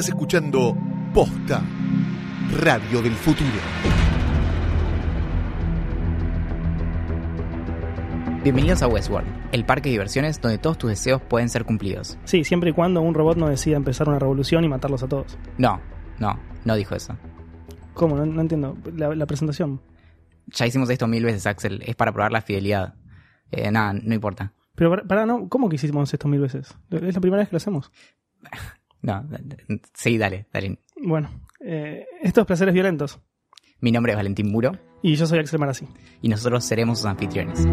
Estás escuchando Posta, Radio del Futuro. Bienvenidos a Westworld, el parque de diversiones donde todos tus deseos pueden ser cumplidos. Sí, siempre y cuando un robot no decida empezar una revolución y matarlos a todos. No, no, no dijo eso. ¿Cómo? No, no entiendo. La, la presentación. Ya hicimos esto mil veces, Axel. Es para probar la fidelidad. Eh, nada, no importa. Pero para, para, no, ¿cómo que hicimos esto mil veces? Es la primera vez que lo hacemos. No, sí, dale, dale. Bueno, eh, estos placeres violentos. Mi nombre es Valentín Muro. Y yo soy Axel Marazzi. Y nosotros seremos sus anfitriones.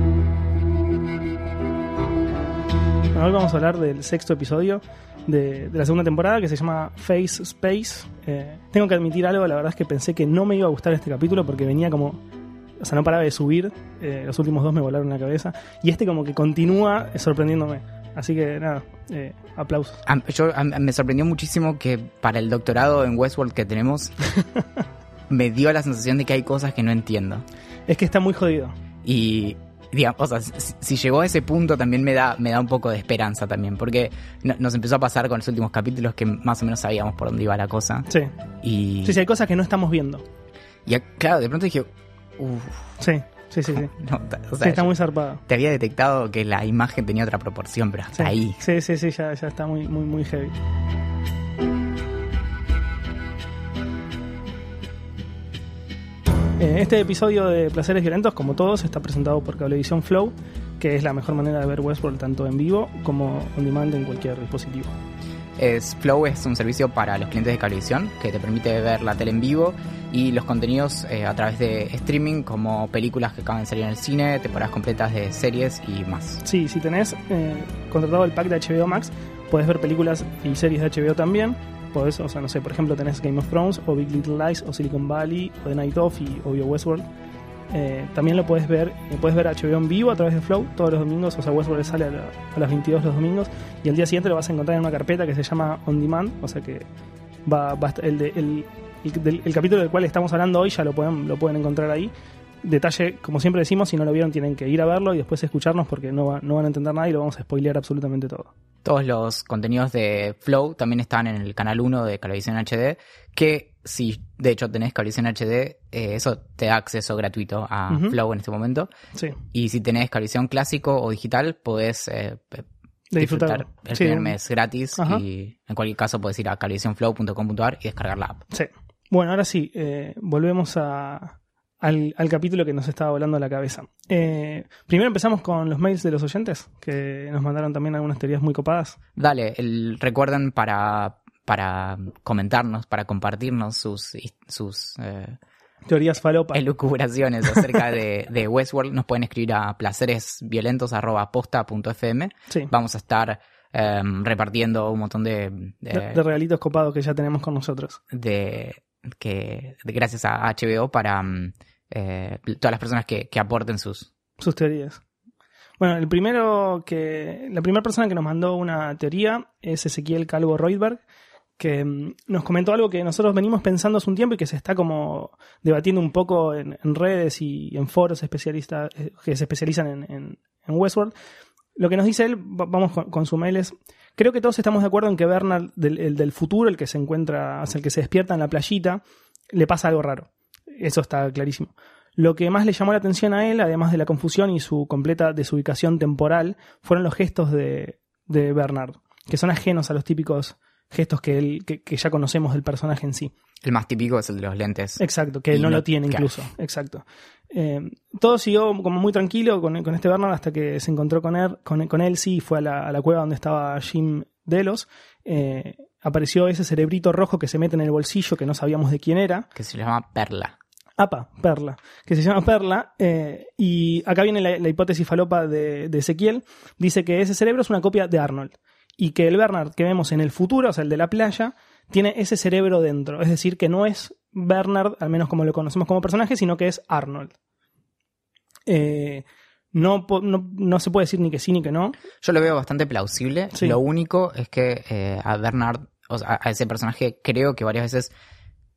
Bueno, hoy vamos a hablar del sexto episodio de, de la segunda temporada que se llama Face Space. Eh, tengo que admitir algo, la verdad es que pensé que no me iba a gustar este capítulo porque venía como... O sea, no paraba de subir. Eh, los últimos dos me volaron la cabeza. Y este como que continúa sorprendiéndome. Así que nada, eh, aplausos. Yo, me sorprendió muchísimo que para el doctorado en Westworld que tenemos, me dio la sensación de que hay cosas que no entiendo. Es que está muy jodido. Y, digamos, o sea, si, si llegó a ese punto también me da, me da un poco de esperanza también, porque no- nos empezó a pasar con los últimos capítulos que más o menos sabíamos por dónde iba la cosa. Sí. Y, Sí, sí, hay cosas que no estamos viendo. y claro, de pronto dije, uff, Sí, sí, sí. sí. no, está muy zarpado. te había detectado que la imagen tenía otra proporción, pero hasta Sí, ahí. sí, sí, sí, ya, ya está muy, muy, muy heavy. Eh, Este episodio de Placeres Violentos, como todos, está presentado por Cablevisión Flow, que es la mejor manera de ver Westworld tanto en vivo como on demand en cualquier dispositivo. Es, Flow es un servicio para los clientes de Cablevisión que te permite ver la tele en vivo y los contenidos eh, a través de streaming como películas que acaban de salir en el cine, temporadas completas de series y más. Sí, si tenés eh, contratado el pack de HBO Max, podés ver películas y series de HBO también. Podés, o sea, no sé, por ejemplo, tenés Game of Thrones, o Big Little Lies, o Silicon Valley, o The Night Of y obvio Westworld. Eh, también lo puedes ver, puedes ver HBO en vivo a través de Flow todos los domingos, o sea, Westworld sale a, la- a las 22 los domingos y al día siguiente lo vas a encontrar en una carpeta que se llama On Demand, o sea que va, va el, el, el, el capítulo del cual estamos hablando hoy ya lo pueden, lo pueden encontrar ahí. Detalle, como siempre decimos, si no lo vieron tienen que ir a verlo y después escucharnos porque no, va- no van a entender nada y lo vamos a spoilear absolutamente todo. Todos los contenidos de Flow también están en el canal 1 de Cablevisión HD, que si de hecho tenés Cablevisión HD, eh, eso te da acceso gratuito a. Flow en este momento. Sí, Y si tenés Cablevisión clásico o digital, podés eh, disfrutar el Sí, primer mes gratis Ajá. y en cualquier caso podés ir a cablevisionflow.com.ar y descargar la app. Sí. Bueno, ahora sí, eh, volvemos a, al, al capítulo que nos estaba volando la cabeza. Eh, primero empezamos con los mails de los oyentes, que nos mandaron también algunas teorías muy copadas. Dale, el- recuerden para, para comentarnos, para compartirnos sus, sus eh, Teorías falopa. elucubraciones acerca de, de Westworld, nos pueden escribir a placeresviolentos.posta.fm. Sí, Vamos a estar em, repartiendo un montón de, de- regalitos copados que ya tenemos con nosotros. de- que gracias a HBO para mm, eh, todas las personas que, que aporten sus sus teorías. Bueno, el primero que. La primera persona que nos mandó una teoría es Ezequiel Calvo Reutberg, que mm, nos comentó algo que nosotros venimos pensando hace un tiempo y que se está como debatiendo un poco en, redes y en foros especialistas eh, que se especializan en, Westworld. Lo que nos dice él, va- vamos con, su mail, es. Creo que todos estamos de acuerdo en que Bernard, el del futuro, el que se encuentra, o el que se despierta en la playita, le pasa algo raro. Eso está clarísimo. Lo que más le llamó la atención a él, además de la confusión y su completa desubicación temporal, fueron los gestos de, de Bernard, que son ajenos a los típicos gestos que, él, que, que ya conocemos del personaje en sí. el más típico es el de los lentes Exacto, que él no, no- lo tiene claro. incluso. Exacto. Eh, todo siguió como muy tranquilo con, con este Bernard hasta que se encontró con él, con, con él sí, fue a la, a la cueva donde estaba Jim Delos. Eh, apareció ese cerebrito rojo que se mete en el bolsillo que no sabíamos de quién era. que se llama Perla APA, Perla, que se llama Perla, eh, y acá viene la, la hipótesis falopa de, de Ezequiel, dice que ese cerebro es una copia de Arnold, y que el Bernard que vemos en el futuro, o sea, el de la playa, tiene ese cerebro dentro, es decir, que no es Bernard, al menos como lo conocemos como personaje, sino que es Arnold. Eh, no, no, no se puede decir ni que sí ni que no. yo lo veo bastante plausible Sí. lo único es que eh, a Bernard o sea, a ese personaje creo que varias veces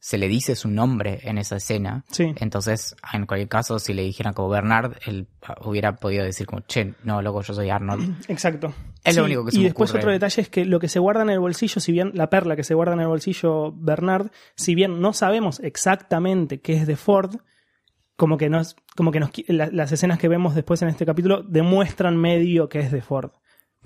se le dice su nombre en esa escena. Sí. Entonces, en cualquier caso, si le dijeran como Bernard, él hubiera podido decir como, che, no, loco, yo soy Arnold. Exacto. Es lo único que se Y me después ocurre. otro detalle es que lo que se guarda en el bolsillo, si bien la perla que se guarda en el bolsillo Bernard, si bien no sabemos exactamente qué es de Ford, como que nos, como que nos, la- las escenas que vemos después en este capítulo demuestran medio que es de Ford.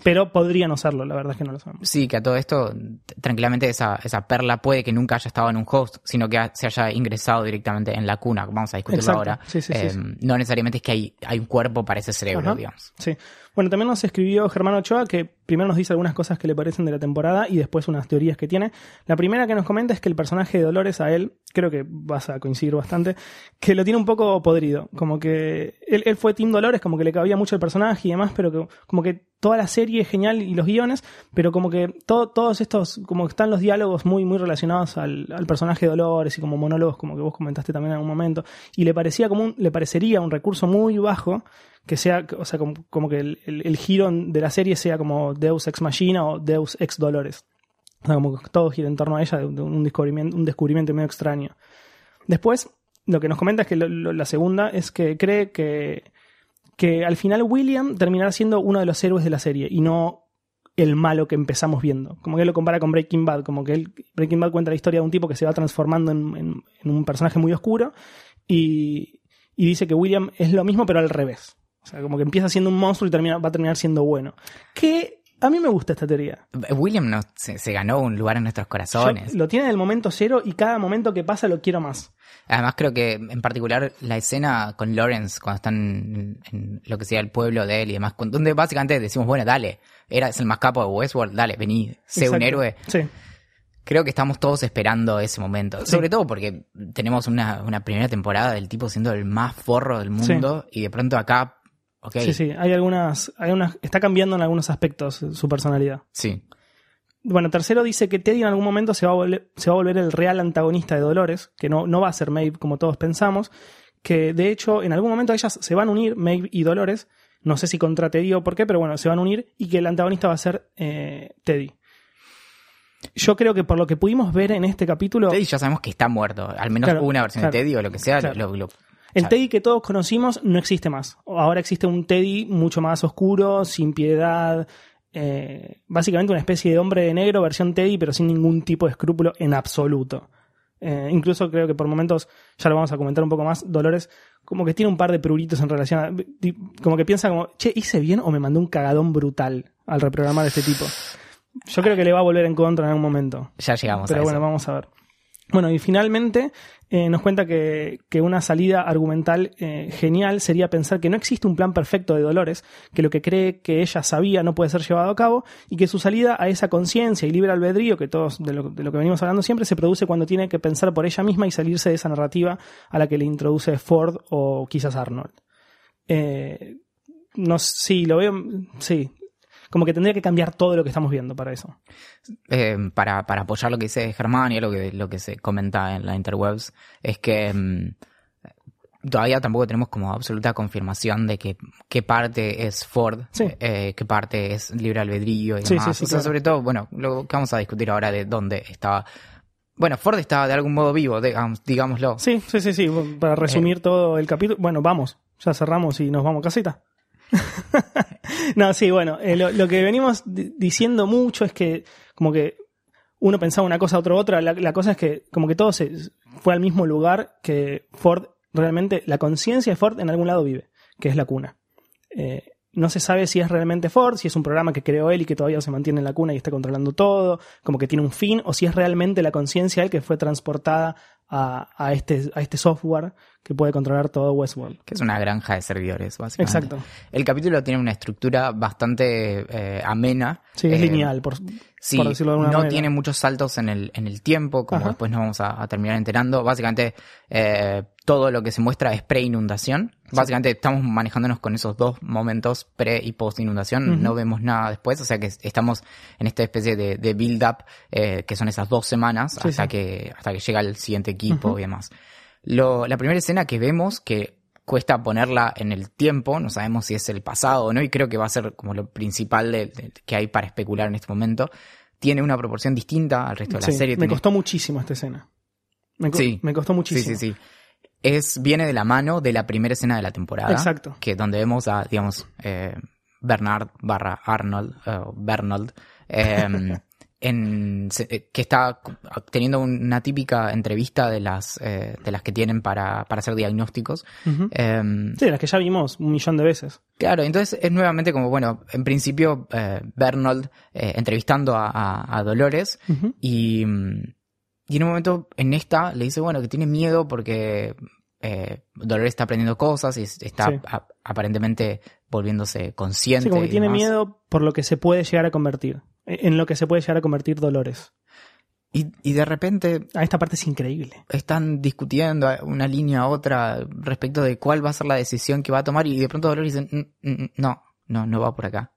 Pero podría no serlo, la verdad es que no lo sabemos. Sí, que a todo esto, tranquilamente esa, esa perla puede que nunca haya estado en un host, sino que ha- se haya ingresado directamente en la cuna. Vamos a discutirlo Exacto. ahora. Sí, sí, sí, Eh, sí. No necesariamente es que hay, hay un cuerpo para ese cerebro, Ajá. digamos. Sí. Bueno, también nos escribió Germán Ochoa que primero nos dice algunas cosas que le parecen de la temporada y después unas teorías que tiene. La primera que nos comenta es que el personaje de Dolores a él, creo que vas a coincidir bastante, que lo tiene un poco podrido. Como que él, fue Team Dolores, como que le cabía mucho el personaje y demás, pero que, como que toda la serie es genial y los guiones, pero como que todo, todos estos, como que están los diálogos muy, muy relacionados al, al personaje de Dolores y como monólogos, como que vos comentaste también en algún momento, y le parecía como un, le parecería un recurso muy bajo que sea, o sea, como, que el, giro de la serie sea como Deus Ex Machina o Deus Ex Dolores. O sea, como que todo gira en torno a ella, de un, de un descubrimiento, un descubrimiento medio extraño. Después, lo que nos comenta es que la segunda es que cree que, que al final William terminará siendo uno de los héroes de la serie y no el malo que empezamos viendo. Como que él lo compara con Breaking Bad, como que él, Breaking Bad cuenta la historia de un tipo que se va transformando en, un personaje muy oscuro y dice que William es lo mismo pero al revés. O sea, como que empieza siendo un monstruo y termina, va a terminar siendo bueno. Que a mí me gusta esta teoría. William se, se ganó un lugar en nuestros corazones. Yo lo tiene en el momento cero y cada momento que pasa lo quiero más. Además creo que en particular la escena con Lawrence cuando están en, lo que sea el pueblo de él y demás, donde básicamente decimos, bueno, dale, eras el más capo de Westworld, dale, vení, sé un héroe. Sí. Creo que estamos todos esperando ese momento. Sobre todo porque tenemos una, una primera temporada del tipo siendo el más forro del mundo y de pronto acá, Sí, sí. Hay algunas, hay unas, está cambiando en algunos aspectos eh, su personalidad. sí. Bueno, tercero dice que Teddy en algún momento se va a volver, se va a volver el real antagonista de Dolores, que no, no va a ser Maeve como todos pensamos, que de hecho en algún momento ellas se van a unir, Maeve y Dolores, no sé si contra Teddy o por qué, pero bueno, se van a unir y que el antagonista va a ser eh, Teddy. Yo creo que por lo que pudimos ver en este capítulo, Teddy ya sabemos que está muerto, al menos Claro, una versión claro, de Teddy o lo que sea, claro. lo- lo- el Teddy que todos conocimos no existe más. Ahora existe un Teddy mucho más oscuro, sin piedad, eh, básicamente una especie de hombre de negro versión Teddy, pero sin ningún tipo de escrúpulo en absoluto. Eh, incluso creo que por momentos, ya lo vamos a comentar un poco más, Dolores como que tiene un par de pruritos en relación a... Como que piensa como, che, ¿hice bien o me mandó un cagadón brutal al reprogramar a este tipo? Yo creo que le va a volver en contra en algún momento. ya llegamos Pero a bueno, eso. vamos a ver. Bueno, y finalmente eh, nos cuenta que, que una salida argumental eh, genial sería pensar que no existe un plan perfecto de Dolores, que lo que cree que ella sabía no puede ser llevado a cabo, y que su salida a esa conciencia y libre albedrío, que todos de lo, de lo que venimos hablando siempre, se produce cuando tiene que pensar por ella misma y salirse de esa narrativa a la que le introduce Ford o quizás Arnold. Eh, no, sí, lo veo, sí. Como que tendría que cambiar todo lo que estamos viendo para eso. eh, para, para apoyar lo que dice Germán y lo que, lo que se comenta en la interwebs, es que mm, todavía tampoco tenemos como absoluta confirmación de que qué parte es Ford, Sí. eh, qué parte es libre albedrío y demás. sí, sí, o sea, claro. sobre todo, bueno, lo que vamos a discutir ahora de dónde estaba. Bueno, Ford estaba de algún modo vivo, digamos- digámoslo. Sí, sí, sí, sí. Para resumir todo el capítulo. Bueno, vamos. Ya cerramos y nos vamos a casita. no, sí, bueno. eh, lo, que venimos di- diciendo mucho es que como que uno pensaba una cosa, otro otra. La, la cosa es que como que todo se fue al mismo lugar que Ford realmente, la conciencia de Ford en algún lado vive, que es la cuna. Eh, no se sabe si es realmente Ford, si es un programa que creó él y que todavía se mantiene en la cuna y está controlando todo, como que tiene un fin, o si es realmente la conciencia él que fue transportada a, a este, a este software que puede controlar todo Westworld. Que es una granja de servidores, básicamente. Exacto. El capítulo tiene una estructura bastante eh, amena. Sí, es Eh, lineal, por, Sí, por decirlo de alguna no manera. tiene muchos saltos en el, en el tiempo, como Ajá. después nos vamos a, a terminar enterando. Básicamente, eh, todo lo que se muestra es pre-inundación. Básicamente, estamos manejándonos con esos dos momentos, pre y post-inundación. Ujú. No vemos nada después, o sea que estamos en esta especie de, de build-up, eh, que son esas dos semanas Sí, hasta, sí. Que, hasta que llega el siguiente equipo y demás. Lo, la primera escena que vemos, que cuesta ponerla en el tiempo, no sabemos si es el pasado o no, y creo que va a ser como lo principal de- de- que hay para especular en este momento. Tiene una proporción distinta al resto de la Sí, serie. me tiene- costó muchísimo esta escena. Me, co- Sí. me costó Sí, muchísimo. sí, sí. Es, viene de la mano de la primera escena de la temporada. Exacto. Que donde vemos a, digamos, eh, Bernard barra Arnold, eh, Bernold, eh, en, eh, que está teniendo una típica entrevista de las, eh, de las que tienen para, para hacer diagnósticos. Ujú. Eh, Sí, las que ya vimos un millón de veces. Claro, entonces es nuevamente como, bueno, en principio eh, Bernold entrevistando a, a- a Dolores y, mm, y en un momento en esta le dice, bueno, que tiene miedo porque eh, Dolores está aprendiendo cosas y es- está Sí. a- aparentemente volviéndose consciente. Sí, como que y tiene demás. miedo por lo que se puede llegar a convertir. eh, En lo que se puede llegar a convertir Dolores. Y, y de repente Ah, esta parte es increíble. están discutiendo una línea a otra respecto de cuál va a ser la decisión que va a tomar y de pronto Dolores dice, "Mm, mm, no, no, no va por acá.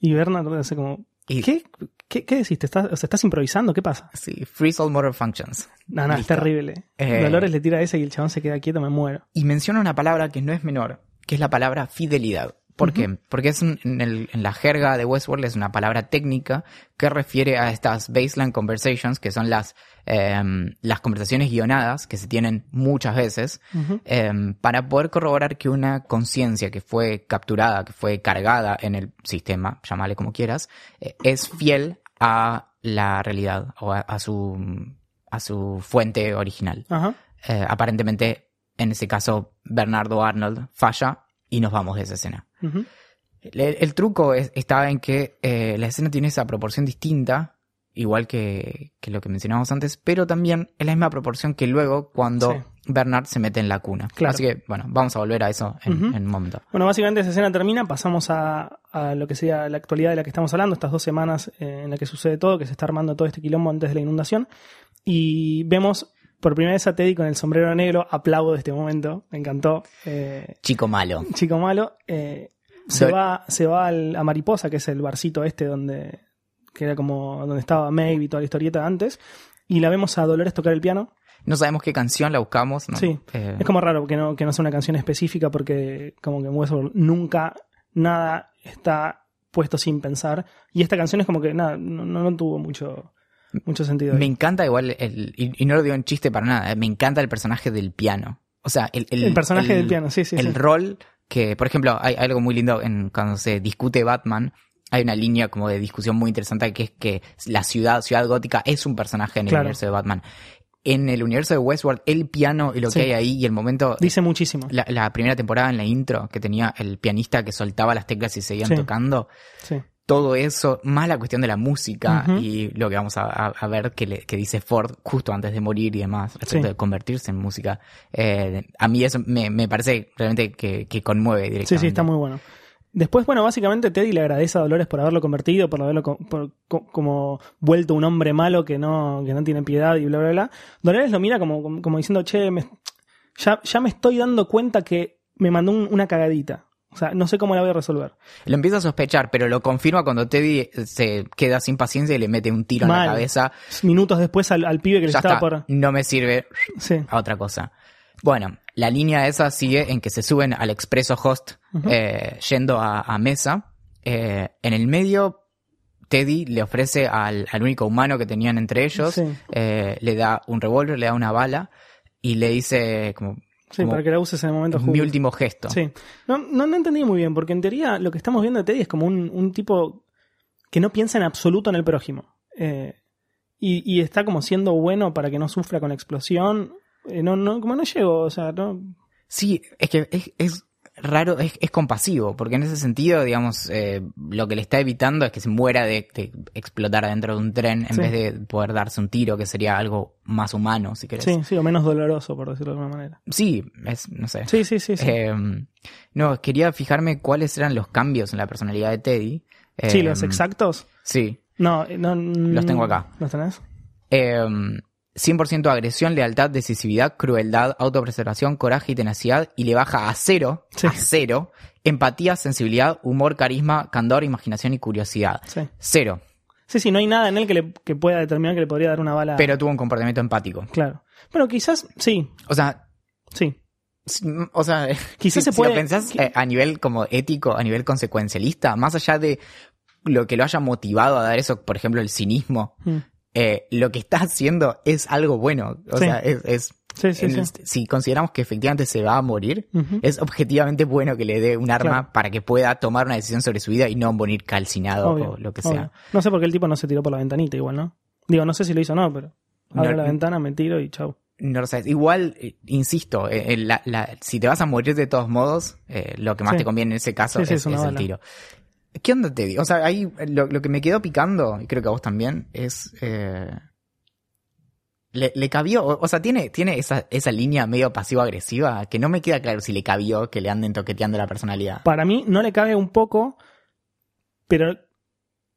Y Bernard hace como, Y, ¿qué? ¿Qué, qué decís? ¿Te estás, o sea, ¿Estás improvisando? ¿Qué pasa? Sí, freeze all motor functions. No, no, es terrible. Eh. Dolores le tira esa y el chabón se queda quieto, me muero. y menciona una palabra que no es menor, que es la palabra fidelidad. ¿Por qué? Porque es un- en, el- en la jerga de Westworld es una palabra técnica que refiere a estas baseline conversations, que son las, em, las conversaciones guionadas que se tienen muchas veces, em, para poder corroborar que una conciencia que fue capturada, que fue cargada en el sistema, llámale como quieras, eh, es fiel a la realidad o a, a su, a su fuente original. Ajá. Eh, aparentemente, en ese caso, Bernardo Arnold falla y nos vamos de esa escena. El, el truco es- está en que eh, la escena tiene esa proporción distinta, igual que, que lo que mencionábamos antes, pero también es la misma proporción que luego cuando Sí. Bernard se mete en la cuna. Claro. Así que, bueno, vamos a volver a eso en, un momento. Bueno, básicamente esa escena termina, pasamos a, a lo que sería la actualidad de la que estamos hablando, estas dos semanas eh, en la que sucede todo, que se está armando todo este quilombo antes de la inundación, y vemos por primera vez a Teddy con el sombrero negro, aplaudo de este momento, me encantó, eh, Chico malo. chico malo, eh, se va, se va al- a Mariposa, que es el barcito este donde, que era como donde estaba Maeve y toda la historieta antes, y la vemos a Dolores tocar el piano, No sabemos qué canción la buscamos. ¿no? Sí. Eh, Es como raro que no, que no sea una canción específica porque como que Westworld nunca nada está puesto sin pensar. Y esta canción es como que nada, no, no no tuvo mucho, mucho sentido. Me ahí. encanta igual, el, y, y no lo digo en chiste para nada, eh, me encanta el personaje del piano. O sea, el, el, El personaje el- del piano, sí, sí. el sí. rol que, por ejemplo, hay, hay algo muy lindo en cuando se discute Batman. Hay una línea como de discusión muy interesante que es que la ciudad, ciudad gótica, es un personaje en el Claro. universo de Batman. En el universo de Westworld, el piano y lo Sí. que hay ahí y el momento. Dice muchísimo. La, la primera temporada en la intro que tenía el pianista que soltaba las teclas y seguían Sí. tocando Sí. todo eso, más la cuestión de la música y lo que vamos a, a- a ver que, le- que dice Ford justo antes de morir y demás, respecto Sí. de convertirse en música. Eh, a mí eso me, me parece realmente que, que conmueve Sí, directamente. sí, está muy bueno. Después, bueno, básicamente Teddy le agradece a Dolores por haberlo convertido, por haberlo co- por- co- como vuelto un hombre malo que no, que no tiene piedad y bla, bla, bla. Dolores lo mira como, como, como diciendo, che, me- ya, ya me estoy dando cuenta que me mandó un- una cagadita. O sea, no sé cómo la voy a resolver. Lo empieza a sospechar, pero lo confirma cuando Teddy se queda sin paciencia y le mete un tiro en la cabeza. Minutos después al, al pibe que le estaba está, por... no me sirve Sí, a otra cosa. Bueno, la línea esa sigue en que se suben al expreso host eh, yendo a, a mesa. Eh, en el medio, Teddy le ofrece al, al único humano que tenían entre ellos, Sí. eh, le da un revólver, le da una bala y le dice como, sí, como, para que la uses en el momento mi justo. último gesto. Sí. No, no, no entendí muy bien, porque en teoría lo que estamos viendo de Teddy es como un, un tipo que no piensa en absoluto en el prójimo. Eh, y, y está como siendo bueno para que no sufra con la explosión. Eh, no, no, como no llego, o sea, no. Sí, es que es, es raro, es, es compasivo, porque en ese sentido, digamos, eh, lo que le está evitando es que se muera de, de explotar dentro de un tren en Sí. vez de poder darse un tiro, que sería algo más humano, si querés. Sí, sí, o menos doloroso, por decirlo de alguna manera. Sí, es, no sé. Sí, sí, sí. Sí, Eh, no, quería fijarme cuáles eran los cambios en la personalidad de Teddy. Eh, Sí, los exactos. Sí. No, eh, no. Los tengo acá. ¿Los tenés? Eh, 100% agresión, lealtad, decisividad, crueldad, autopreservación, coraje y tenacidad. Y le baja a cero, Sí. a cero, empatía, sensibilidad, humor, carisma, candor, imaginación y curiosidad. Sí. Cero. Sí, sí, no hay nada en él que, le, que pueda determinar que le podría dar una bala. Pero tuvo un comportamiento empático. Claro. Bueno, quizás, sí, O sea, sí. O sea, Quizás si, se si puede- lo pensás eh, a nivel como ético, a nivel consecuencialista, más allá de lo que lo haya motivado a dar eso, por ejemplo, el cinismo, Mm. Eh, lo que está haciendo es algo bueno. O Sí. sea, es, es- Sí, sí, en el- sí. si consideramos que efectivamente se va a morir, es objetivamente bueno que le dé un arma Claro. para que pueda tomar una decisión sobre su vida y no morir calcinado Obvio, o lo que obvio. sea. No sé por qué el tipo no se tiró por la ventanita igual, ¿no? Digo, no sé si lo hizo o no, pero abro No, la ventana, me tiro y chau. No lo sabes. Igual, eh, insisto, eh, eh, la- la- si te vas a morir de todos modos, eh, lo que más te conviene en ese caso es, es es el tiro. ¿Qué onda te digo? O sea, ahí lo, lo que me quedó picando, y creo que a vos también, es... eh, le, le cabió, o, o sea, tiene, tiene esa, esa línea medio pasivo-agresiva que no me queda claro si le cabió que le anden toqueteando la personalidad. Para mí no le cabe un poco, pero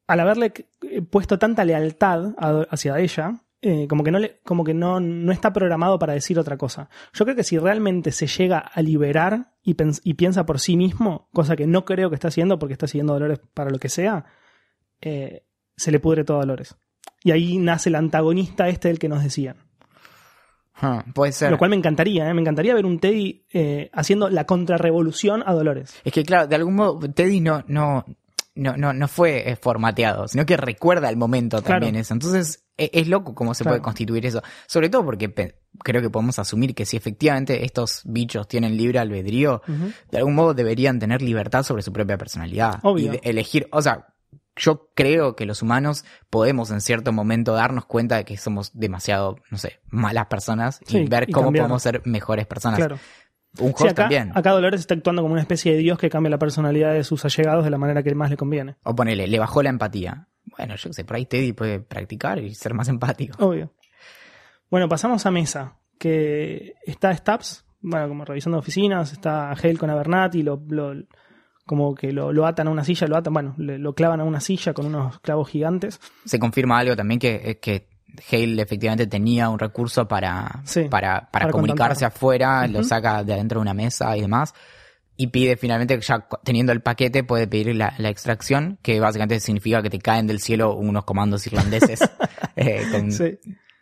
al haberle eh, puesto tanta lealtad hacia ella, eh, como que, no, le, como que no, no está programado para decir otra cosa. Yo creo que si realmente se llega a liberar y, piensa por sí mismo, cosa que no creo que está haciendo porque está siguiendo Dolores para lo que sea, eh, se le pudre todo a Dolores. Y ahí nace el antagonista este del que nos decían. Huh, puede ser. Lo cual me encantaría, ¿eh? me encantaría ver un Teddy haciendo la contrarrevolución a Dolores. Es que claro, de algún modo Teddy no, no, no, no, no fue eh, formateado, sino que recuerda el momento también eso. Entonces, e- es, loco cómo se Claro. puede constituir eso. Sobre todo porque creo que podemos asumir que si efectivamente estos bichos tienen libre albedrío, de algún modo deberían tener libertad sobre su propia personalidad. Obvio. Y elegir, o sea, yo creo que los humanos podemos en cierto momento darnos cuenta de que somos demasiado, no sé, malas personas y ver y cómo cambiar. podemos ser mejores personas. Claro. Un host Sí, acá, también. acá Dolores está actuando como una especie de dios que cambia la personalidad de sus allegados de la manera que más le conviene. O ponele, le bajó la empatía. Bueno, yo qué sé, por ahí Teddy puede practicar y ser más empático. Obvio. Bueno, pasamos a mesa, que está Stabs, bueno, como revisando oficinas, está Hale con Abernathy, lo, lo- como que lo, lo atan a una silla, lo atan, bueno, le- lo clavan a una silla con unos clavos gigantes. Se confirma algo también que, eh, que Hale efectivamente tenía un recurso para, Sí, para, para, para comunicarse afuera, lo saca de adentro de una mesa y demás. Y pide finalmente, ya teniendo el paquete, puede pedir la, la extracción, que básicamente significa que te caen del cielo unos comandos irlandeses. eh, con, Sí,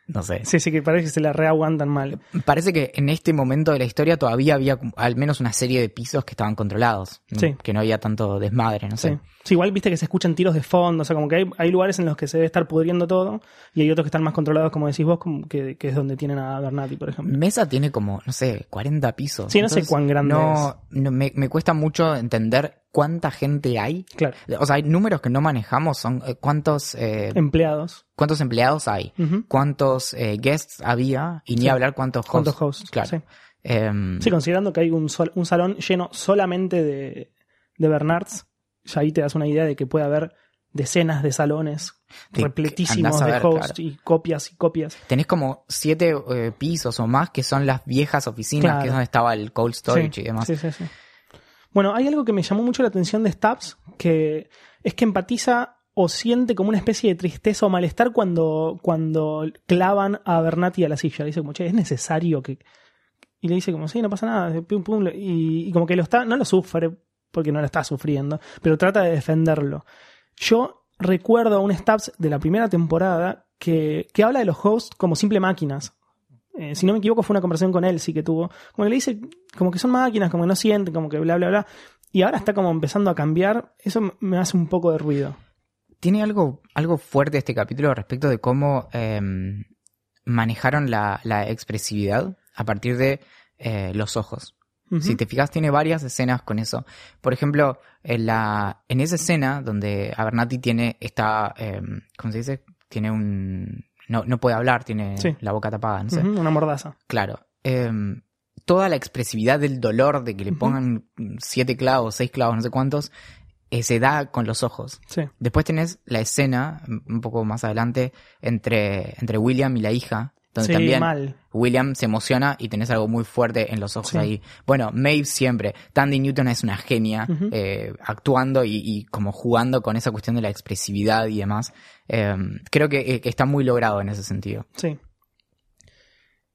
No sé. sí, sí, que parece que se la reaguantan mal. Parece que en este momento de la historia todavía había al menos una serie de pisos que estaban controlados. Sí. Que no había tanto desmadre, no sé. Sí. Sí, igual viste que se escuchan tiros de fondo, o sea, como que hay, hay lugares en los que se debe estar pudriendo todo y hay otros que están más controlados, como decís vos, como que, que es donde tienen a Bernati, por ejemplo. Mesa tiene como, no sé, 40 pisos. Sí, no sé cuán grande no, no, me, me cuesta mucho entender cuánta gente hay. Claro, O sea, hay números que no manejamos. Son eh, cuántos, eh, empleados. cuántos empleados hay, cuántos eh, guests había y ni Sí. hablar cuántos hosts. ¿Cuántos hosts? Claro. Sí. Em, Sí, considerando que hay un, sol- un salón lleno solamente de, de Bernards, ya ahí te das una idea de que puede haber decenas de salones repletísimos de ver, hosts claro. y copias y copias. Tenés como siete eh, pisos o más que son las viejas oficinas, Claro. que es donde estaba el cold storage Sí, y demás. sí, sí, sí. Bueno, hay algo que me llamó mucho la atención de Stubbs, que es que empatiza o siente como una especie de tristeza o malestar cuando, cuando clavan a Bernati a la silla. Le dice como, che, es necesario que... Y le dice como, sí, no pasa nada, pum, pum, y, y como que lo está, no lo sufre, porque no lo está sufriendo, pero trata de defenderlo. Yo recuerdo a un Stubbs de la primera temporada que, que habla de los hosts como simple máquinas. Eh, si no me equivoco, fue una conversación con él, que tuvo. Como que le dice, como que son máquinas, como que no sienten, como que bla, bla, bla. Y ahora está como empezando a cambiar. Eso me hace un poco de ruido. Tiene algo, algo fuerte este capítulo respecto de cómo em, manejaron la, la expresividad a partir de eh, los ojos. Si te fijas, tiene varias escenas con eso. Por ejemplo, en, la, en esa escena donde Abernathy tiene, está, em, ¿cómo se dice? Tiene un... No, no puede hablar, tiene Sí. la boca tapada, no sé. Una mordaza. Claro. Em, toda la expresividad del dolor de que le pongan siete clavos, seis clavos, no sé cuántos, eh, se da con los ojos. Sí. Después tenés la escena, un poco más adelante, entre, entre William y la hija, Sí, también mal. William se emociona y tenés algo muy fuerte en los ojos Sí. ahí. Bueno, Maeve siempre. Tandy Newton es una genia eh, actuando y, y como jugando con esa cuestión de la expresividad y demás. Eh, creo que, eh, que está muy logrado en ese sentido. Sí.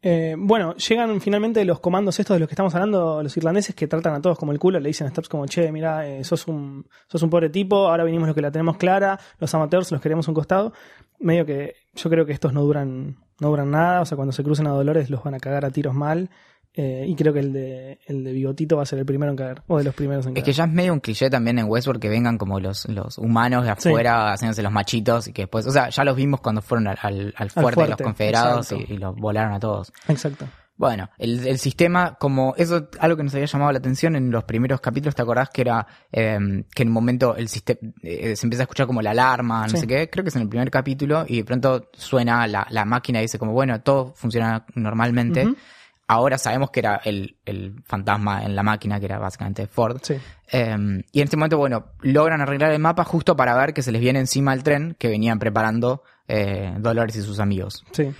Eh, bueno, llegan finalmente los comandos estos de los que estamos hablando, los irlandeses que tratan a todos como el culo, le dicen a Stubbs como, che, mira, sos, un, sos un pobre tipo, ahora venimos los que la tenemos clara, los amateurs los queremos un costado. Medio que yo creo que estos no duran, no duran nada, o sea, cuando se crucen a Dolores los van a cagar a tiros mal. Eh, y creo que el de, el de Bigotito va a ser el primero en caer. O de los primeros en Es caer. que ya es medio un cliché también en Westworld que vengan como los, los humanos de Sí. afuera haciéndose los machitos y que después, o sea, ya los vimos cuando fueron al, al, al fuerte, de fuerte, los confederados y los volaron a todos. Exacto. Bueno, el, el sistema, como eso, algo que nos había llamado la atención en los primeros capítulos, ¿te acordás que era eh, que en un momento el sistema se empieza a escuchar como la alarma, no Sí. sé qué? Creo que es en el primer capítulo y de pronto suena la, la máquina y dice como, bueno, todo funciona normalmente. Ahora sabemos que era el, el fantasma en la máquina, que era básicamente Ford. Sí. Eh, y en este momento, bueno, logran arreglar el mapa justo para ver que se les viene encima el tren que venían preparando eh, Dolores y sus amigos. Sí.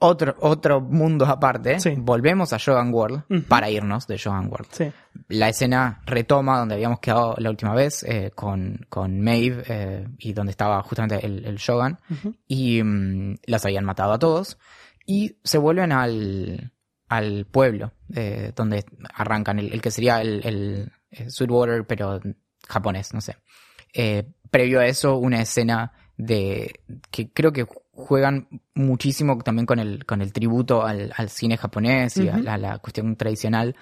Otro, otro mundo aparte, Sí. volvemos a Jogan World para irnos de Jogan World. Sí. La escena retoma donde habíamos quedado la última vez eh, con, con Maeve eh, y donde estaba justamente el, el Shogun y mm, los habían matado a todos y se vuelven al, al pueblo eh, donde arrancan el, el que sería el, el, Sweetwater pero japonés, no sé. Previo a eso una escena de que creo que juegan muchísimo también con el, con el tributo al, al cine japonés y a la, cuestión tradicional,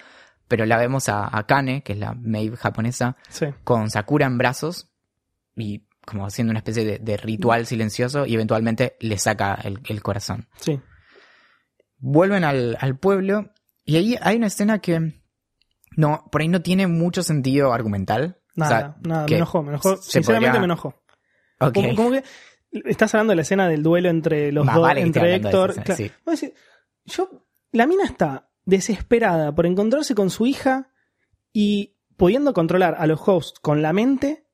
pero la vemos a, a Kane, que es la Maeve japonesa, Sí. con Sakura en brazos y como haciendo una especie de, de ritual silencioso y eventualmente le saca el, el corazón. Sí. Vuelven al, al pueblo y ahí hay una escena que no, por ahí no tiene mucho sentido argumental. Nada, O sea, nada. Me enojó, me enojó. Sinceramente podría- me enojó. Ok. Como, como que estás hablando de la escena del duelo entre los Más dos, vale entre Héctor. claro. sí. Yo, la mina está desesperada por encontrarse con su hija y pudiendo controlar a los hosts con la mente,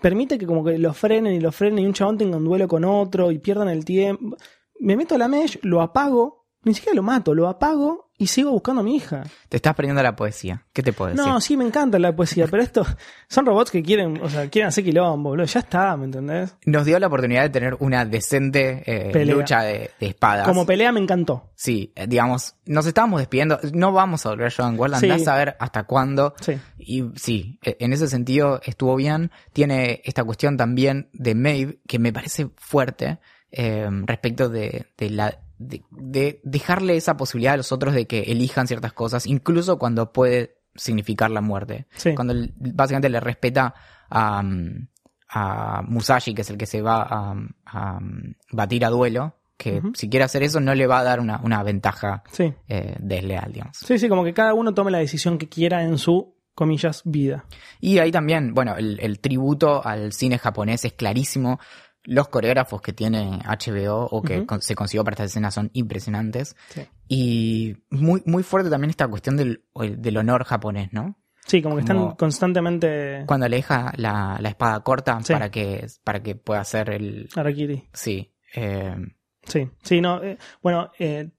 permite que como que lo frenen y lo frenen y un chabón tenga un duelo con otro y pierdan el tiempo. Me meto a la mesh, lo apago, ni siquiera lo mato, lo apago y sigo buscando a mi hija. Te estás perdiendo la poesía. ¿Qué te puedo decir? No, sí, me encanta la poesía, pero esto son robots que quieren, o sea, quieren hacer quilombo, boludo. Ya está, ¿me entendés? Nos dio la oportunidad de tener una decente eh, lucha de, de espadas. Como pelea me encantó. Sí, eh, digamos, nos estábamos despidiendo. No vamos a volver a Joan World, Sí. andás a ver hasta cuándo. Sí. Y sí, e- en ese sentido estuvo bien. Tiene esta cuestión también de Maeve que me parece fuerte eh, respecto de, de la de, de dejarle esa posibilidad a los otros de que elijan ciertas cosas, incluso cuando puede significar la muerte. Sí. Cuando básicamente le respeta a, mm, a Musashi, que es el que se va a, a, mm, batir a duelo, que si quiere hacer eso no le va a dar una, una ventaja Sí. eh, desleal, digamos. Sí, sí, como que cada uno tome la decisión que quiera en su, comillas, vida. Y ahí también, bueno, el, el tributo al cine japonés es clarísimo. Los coreógrafos que tiene HBO o que se consiguió para esta escena son impresionantes. Sí. Y muy, muy fuerte también esta cuestión del, del honor japonés, ¿no? Sí, como que están constantemente Cuando le deja la, la espada corta Sí. para que para que pueda hacer el... Arakiri. Sí. eh, Sí, sí, no. eh, bueno, eh,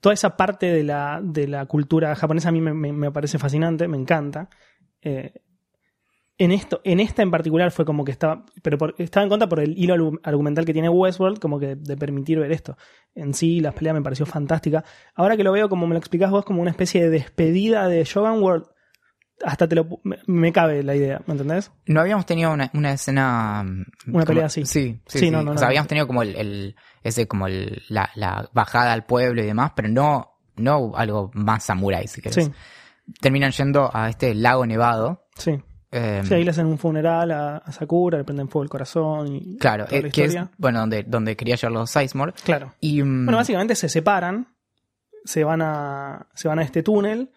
toda esa parte de la, de la cultura japonesa a mí me, me- me parece fascinante, me encanta. Eh, en esto, en esta en particular fue como que estaba, pero por- estaba en contra por el hilo argu- argumental que tiene Westworld, como que de permitir ver esto. En sí, la pelea me pareció fantástica. Ahora que lo veo, como me lo explicás vos, como una especie de despedida de Shogun World, hasta te lo, me, me cabe la idea, ¿me entendés? no habíamos tenido una, una escena... mm, Una como- pelea así. Sí, sí, Sí, sí. no, no, o no. sea, habíamos tenido como el, el- ese como el, la, la bajada al pueblo y demás, pero no, no algo más samurái, si querés. Sí, terminan yendo a este lago nevado. sí. Eh, Sí, ahí le hacen un funeral a, a Sakura, le prenden fuego el corazón y claro, toda eh, la que es bueno donde, donde quería llevar los Sizemore. Claro. Y mm, Bueno, básicamente se separan, se van a, se van a este túnel.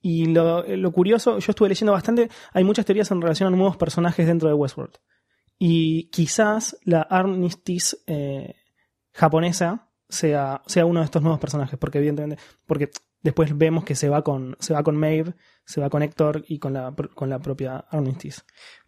Y lo, lo curioso, yo estuve leyendo bastante, hay muchas teorías en relación a nuevos personajes dentro de Westworld. Y quizás la Armistice eh, japonesa sea, sea uno de estos nuevos personajes, porque evidentemente, porque después vemos que se va con, se va con Maeve, se va con Héctor y con la, con la propia Armistice.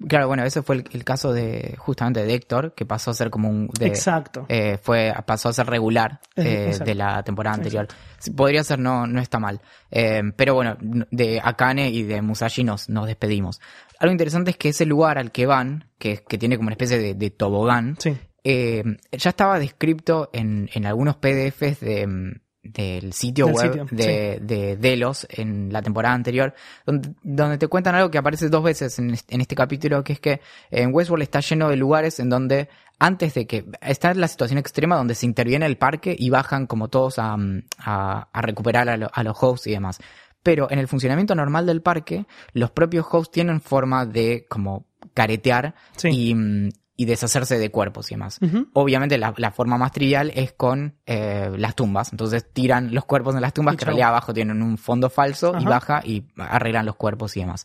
claro, bueno, ese fue el, el caso de justamente de Héctor, que pasó a ser como un de, Exacto. eh, fue pasó a ser regular Eh, eh, de la temporada anterior. Podría ser, no, no está mal. Eh, pero bueno, de Akane y de Musashi nos, nos despedimos. Algo interesante es que ese lugar al que van, que, que tiene como una especie de, de tobogán, Sí. eh, ya estaba descrito en, en algunos PDFs de, del sitio Del web sitio, de, de Delos en la temporada anterior, donde, donde te cuentan algo que aparece dos veces en este, en este capítulo, que es que en Westworld está lleno de lugares en donde antes de que está la situación extrema donde se interviene el parque y bajan como todos a, a, a recuperar a, lo- a los hosts y demás. Pero en el funcionamiento normal del parque, los propios hosts tienen forma de como caretear Sí. y, mm, y deshacerse de cuerpos y demás. Obviamente la, la forma más trivial es con eh, las tumbas. Entonces tiran los cuerpos en las tumbas Y que en realidad abajo tienen un fondo falso y baja y arreglan los cuerpos y demás.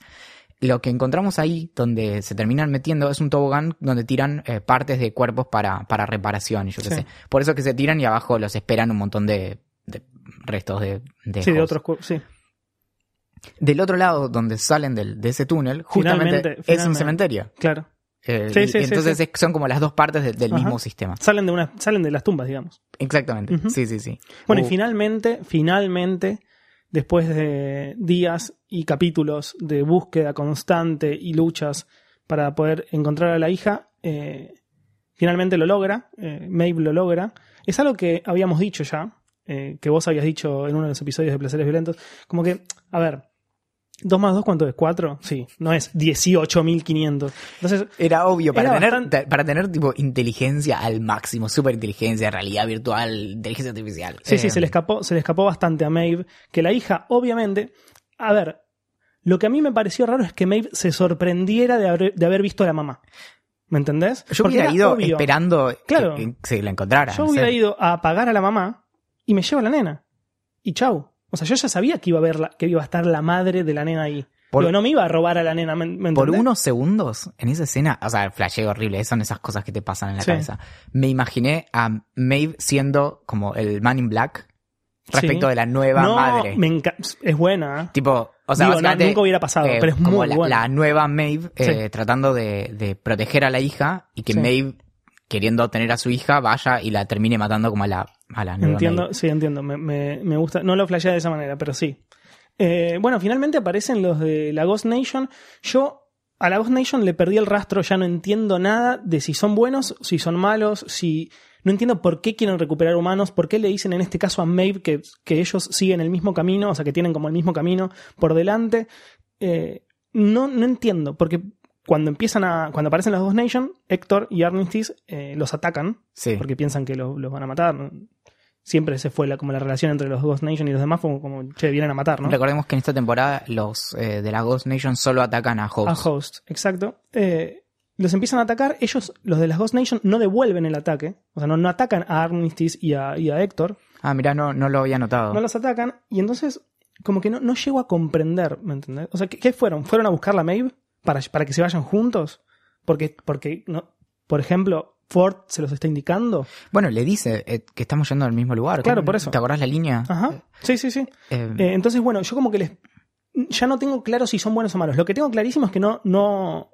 Lo que encontramos ahí, donde se terminan metiendo, es un tobogán donde tiran eh, partes de cuerpos para, para reparación y yo qué Sí. sé. Por eso que se tiran y abajo los esperan un montón de, de restos de, de Sí, de otros cu- sí. Del otro lado, donde salen del, de ese túnel, justamente Finalmente- es un cementerio. Claro. Eh, Sí, sí, entonces sí. son como las dos partes de- del Ajá. mismo sistema. Salen de una, salen de las tumbas, digamos. Exactamente. Sí, sí, sí. Bueno, Uh, y finalmente, finalmente, después de días y capítulos de búsqueda constante y luchas para poder encontrar a la hija, eh, finalmente lo logra, eh, Maeve lo logra. Es algo que habíamos dicho ya, eh, que vos habías dicho en uno de los episodios de Placeres Violentos, como que, a ver, 2 más 2, ¿cuánto es? ¿4? Sí, no es 18.500. Entonces, Era obvio, para Era tener, bastante- para tener tipo inteligencia al máximo, super inteligencia, realidad virtual, inteligencia artificial. Sí, Eh, sí, se le escapó, se le escapó bastante a Maeve. Que la hija, obviamente. A ver, lo que a mí me pareció raro es que Maeve se sorprendiera de haber, de haber visto a la mamá. ¿Me entendés? Yo Porque hubiera era ido obvio. esperando Claro. que, que se la encontrara. Yo hubiera sé. ido a apagar a la mamá y me llevo a la nena. Y chau. O sea, yo ya sabía que iba a ver la- que iba a estar la madre de la nena ahí. Por- Digo, no me iba a robar a la nena, ¿me, me Por unos segundos, en esa escena, o sea, flasheo horrible, son esas cosas que te pasan en la Sí. cabeza. Me imaginé a Maeve siendo como el Man in Black respecto Sí. de la nueva no, madre. me es buena. ¿eh? Tipo, o sea, Digo, no, nunca hubiera pasado, eh, pero es como muy la, buena. la nueva Maeve eh, Sí. tratando de, de proteger a la hija y que Sí. Maeve, queriendo tener a su hija, vaya y la termine matando como a la, a la Entiendo, sí, entiendo. Me, me- me gusta. No lo flashea de esa manera, pero sí. Eh, bueno, finalmente aparecen los de la Ghost Nation. Yo a la Ghost Nation le perdí el rastro, ya no entiendo nada de si son buenos, si son malos, si. No entiendo por qué quieren recuperar humanos, por qué le dicen en este caso a Maeve que, que ellos siguen el mismo camino, o sea, que tienen como el mismo camino por delante. Eh, no, no entiendo, porque cuando empiezan a. Cuando aparecen los Ghost Nation, Héctor y Armistice eh, los atacan Sí. porque piensan que lo- los van a matar. Siempre se fue la, como la relación entre los Ghost Nation y los demás, fue como, che, vienen a matar, ¿no? Recordemos que en esta temporada los eh, de la Ghost Nation solo atacan a A hosts. Host, exacto. Eh, los empiezan a atacar, ellos, los de las Ghost Nation, no devuelven el ataque. O sea, no, no atacan a Armistice y a, y a Héctor. Ah, mira, no, no lo había notado. No los atacan, y entonces, como que no, no llego a comprender, ¿me entendés? O sea, ¿qué, qué fueron? ¿Fueron a buscar la Maeve para, para que se vayan juntos? Porque, porque no, por ejemplo, Ford se los está indicando. Bueno, le dice eh, que estamos yendo al mismo lugar. Claro, por eso. ¿Te acordás la línea? Ajá. Sí, sí, sí. Eh, Eh, entonces, bueno, yo como que les. Ya no tengo claro si son buenos o malos. Lo que tengo clarísimo es que no, no,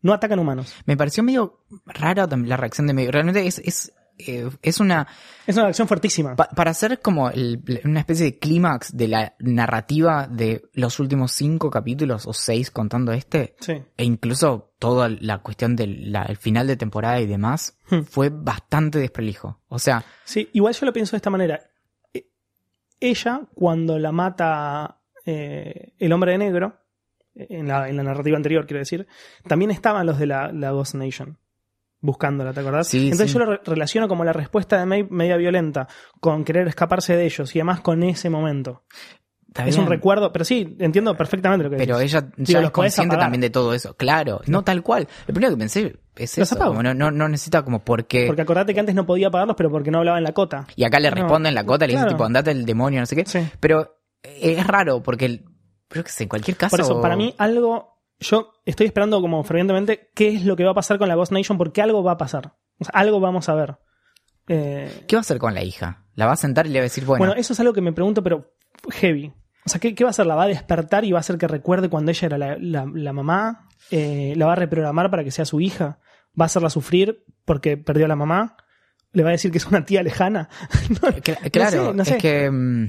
no atacan humanos. me pareció medio rara la reacción de medio. Realmente es, es, eh, es una. Es una acción fuertísima. pa- para hacer como el- una especie de clímax de la narrativa de los últimos cinco capítulos o seis contando este, Sí. e incluso toda la cuestión del la- el final de temporada y demás, Hmm. fue bastante desprolijo. O sea, Sí, igual yo lo pienso de esta manera. Eh, Ella, cuando la mata eh, el hombre de negro, en la, en la narrativa anterior, quiero decir, también estaban los de la, la Ghost Nation buscándola, ¿te acordás? Sí, Entonces sí. yo lo re- relaciono como la respuesta de Maeve media violenta, con querer escaparse de ellos y además con ese momento. Es un recuerdo, pero sí, entiendo perfectamente lo que Pero decís. ella ya es consciente también de todo eso. Claro, no tal cual. Lo primero que pensé es Los eso. como no, no, no necesita como por qué. Porque acordate que antes no podía pagarlos, pero porque no hablaba en la cota. Y acá le No, responden la cota, le dicen tipo, andate el demonio, no sé qué. Sí. Pero eh, es raro porque, el- yo qué sé, en cualquier caso... Por eso, para mí, algo. Yo estoy esperando como fervientemente qué es lo que va a pasar con la Ghost Nation, porque algo va a pasar. O sea, algo vamos a ver. Eh, ¿Qué va a hacer con la hija? ¿La va a sentar y le va a decir, bueno, bueno, eso es algo que me pregunto, pero heavy. O sea, ¿qué, qué va a hacer? ¿La va a despertar y va a hacer que recuerde cuando ella era la, la- la mamá? Eh, ¿La va a reprogramar para que sea su hija? ¿Va a hacerla sufrir porque perdió a la mamá? ¿Le va a decir que es una tía lejana? No, cl- no claro, sé, no sé. es que... mm,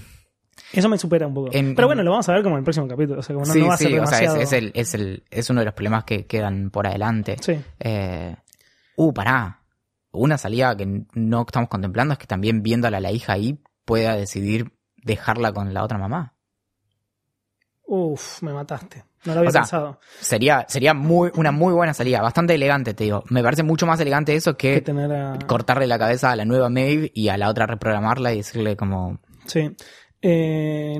Eso me supera un poco. En- pero bueno, lo vamos a ver como en el próximo capítulo. O sea, como no, sí, no va a ser sí, o sea, es, demasiado... es el, es, el, es uno de los problemas que quedan por adelante. Sí. Eh, uh, pará. Una salida que no estamos contemplando es que también viéndola a la hija ahí pueda decidir dejarla con la otra mamá. Uf, me mataste. No lo había O sea, pensado. Sería, sería muy, una muy buena salida, bastante elegante, te digo. Me parece mucho más elegante eso Que que tener a... cortarle la cabeza a la nueva Maeve y a la otra reprogramarla y decirle como, Sí. Eh,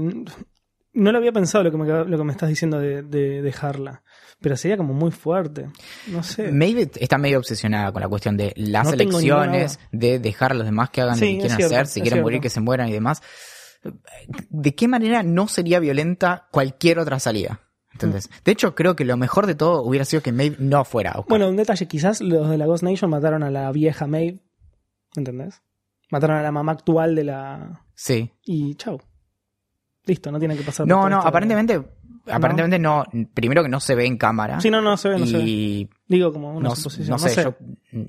no lo había pensado lo que me, lo que me estás diciendo de, de dejarla. Pero sería como muy fuerte. No sé. Maeve está medio obsesionada con la cuestión de las No elecciones, de dejar a los demás que hagan Sí, lo que quieran cierto, hacer, si quieren cierto. morir que se mueran y demás. ¿De qué manera no sería violenta cualquier otra salida? ¿Entendés? De hecho, creo que lo mejor de todo hubiera sido que Maeve no fuera a. Bueno, un detalle. Quizás los de la Ghost Nation mataron a la vieja Maeve. ¿Entendés? Mataron a la mamá actual de la... sí. Y chau. Listo, no tienen que pasar por No, no, aparentemente, aparentemente no. Primero que no se ve en cámara. Sí, no, no se ve, no se ve. y Digo como una no, suposición. no sé, yo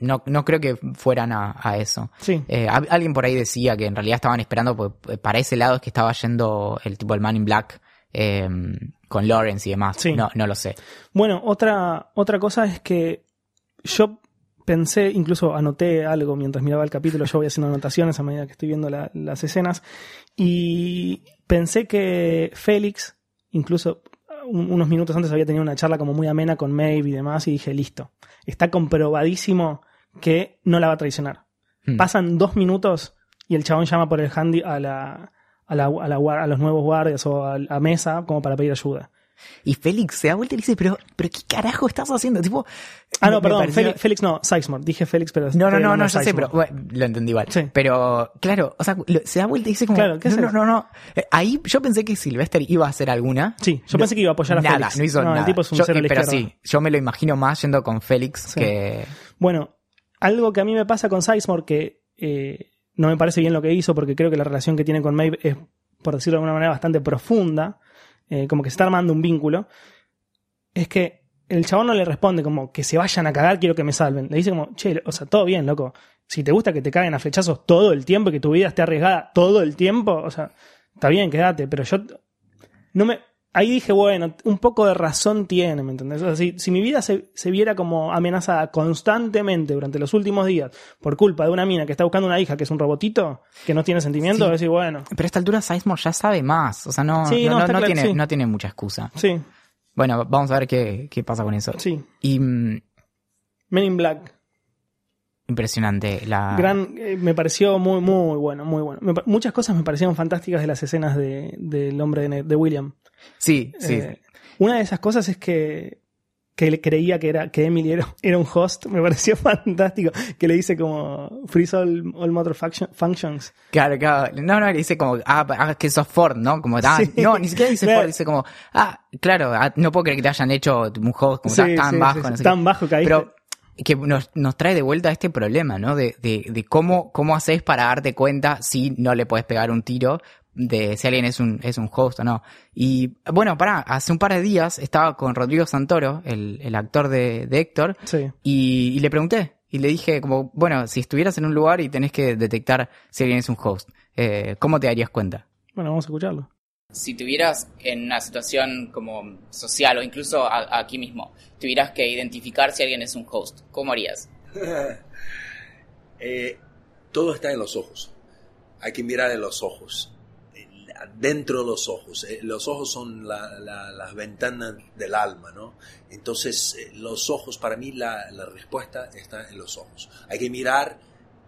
no, no creo que fueran a, a eso. Sí. Eh, al- alguien por ahí decía que en realidad estaban esperando, porque para ese lado es que estaba yendo el tipo el Man in Black eh, con Lawrence y demás. Sí. No, no lo sé. Bueno, otra, otra cosa es que yo pensé, incluso anoté algo mientras miraba el capítulo, yo voy haciendo anotaciones a medida que estoy viendo la- las escenas, y pensé que Félix, incluso un- unos minutos antes había tenido una charla como muy amena con Maeve y demás, y dije, listo, está comprobadísimo que no la va a traicionar. Hmm. Pasan dos minutos y el chabón llama por el handy a la... A, la, a, la guar- a los nuevos guardias o a, a mesa como para pedir ayuda. Y Félix se da vuelta y le dice, pero, pero ¿qué carajo estás haciendo? Tipo, Ah, no, perdón, pareció- Félix, Félix no, Sizemore. Dije Félix, pero. No, no, no, hablando no, de yo sé, pero bueno, lo entendí igual. Sí. Pero, claro, o sea, se da vuelta y dice como, Claro, ¿qué no, no, no, no. Eh, Ahí yo pensé que Sylvester iba a hacer alguna. Sí, yo No, pensé que iba a apoyar a nada, Félix. no hizo No, el nada. tipo es un Yo- cero pero izquierda. sí, yo me lo imagino más yendo con Félix Sí. que... Bueno, algo que a mí me pasa con Sizemore que eh, no me parece bien lo que hizo porque creo que la relación que tiene con Maeve es, por decirlo de alguna manera, bastante profunda. Eh, como que se está armando un vínculo. Es que el chabón no le responde como que se vayan a cagar, quiero que me salven. Le dice como, che, o sea, todo bien, loco. Si te gusta que te caguen a flechazos todo el tiempo y que tu vida esté arriesgada todo el tiempo, o sea, está bien, quédate, pero yo no me. Ahí dije, bueno, un poco de razón tiene, ¿me entendés? O sea, si, si mi vida se, se viera como amenazada constantemente durante los últimos días por culpa de una mina que está buscando una hija que es un robotito, que no tiene sentimiento, Sí. decir, bueno, Pero a esta altura Sizemore ya sabe más. O sea, no, Sí, no, no, no- está no claro, tiene, sí. no tiene mucha excusa. sí, Bueno, vamos a ver qué, qué pasa con eso. sí. Y mm, Men in Black. impresionante la... Gran, eh, me pareció muy, muy bueno, muy bueno. Me muchas cosas me parecieron fantásticas de las escenas de- del hombre de, Ne- de William. Sí, sí. Eh, una de esas cosas es que, que creía que era que Emily era, era un host. Me pareció fantástico. Que le dice como freeze all, all motor function- functions. Claro, claro. No, no, le dice como, ah, ah, que sos Ford, ¿no? Como, ah, Sí. no, ni siquiera dice Claro. Ford, dice como, ah, claro, ah, no puedo creer que te hayan hecho un juego como Sí, tan, tan sí, bajo, sí, no sé tan qué. bajo caíste. Pero que nos, nos trae de vuelta este problema, ¿no? De, de, de cómo, cómo haces para darte cuenta si no le puedes pegar un tiro de si alguien es un, es un host o no. Y bueno, pará, hace un par de días estaba con Rodrigo Santoro, el, el actor de, de Héctor, Sí. y, y le pregunté, y le dije como, bueno, si estuvieras en un lugar y tenés que detectar si alguien es un host, eh, ¿cómo te darías cuenta? Bueno, vamos a escucharlo. si tuvieras en una situación como social o incluso a- aquí mismo, tuvieras que identificar si alguien es un host, ¿cómo harías? Eh, todo está en los ojos. Hay que mirar en los ojos. Dentro de los ojos. Eh, Los ojos son la- la- las ventanas del alma, ¿no? Entonces, eh, los ojos, para mí, la, la respuesta está en los ojos. Hay que mirar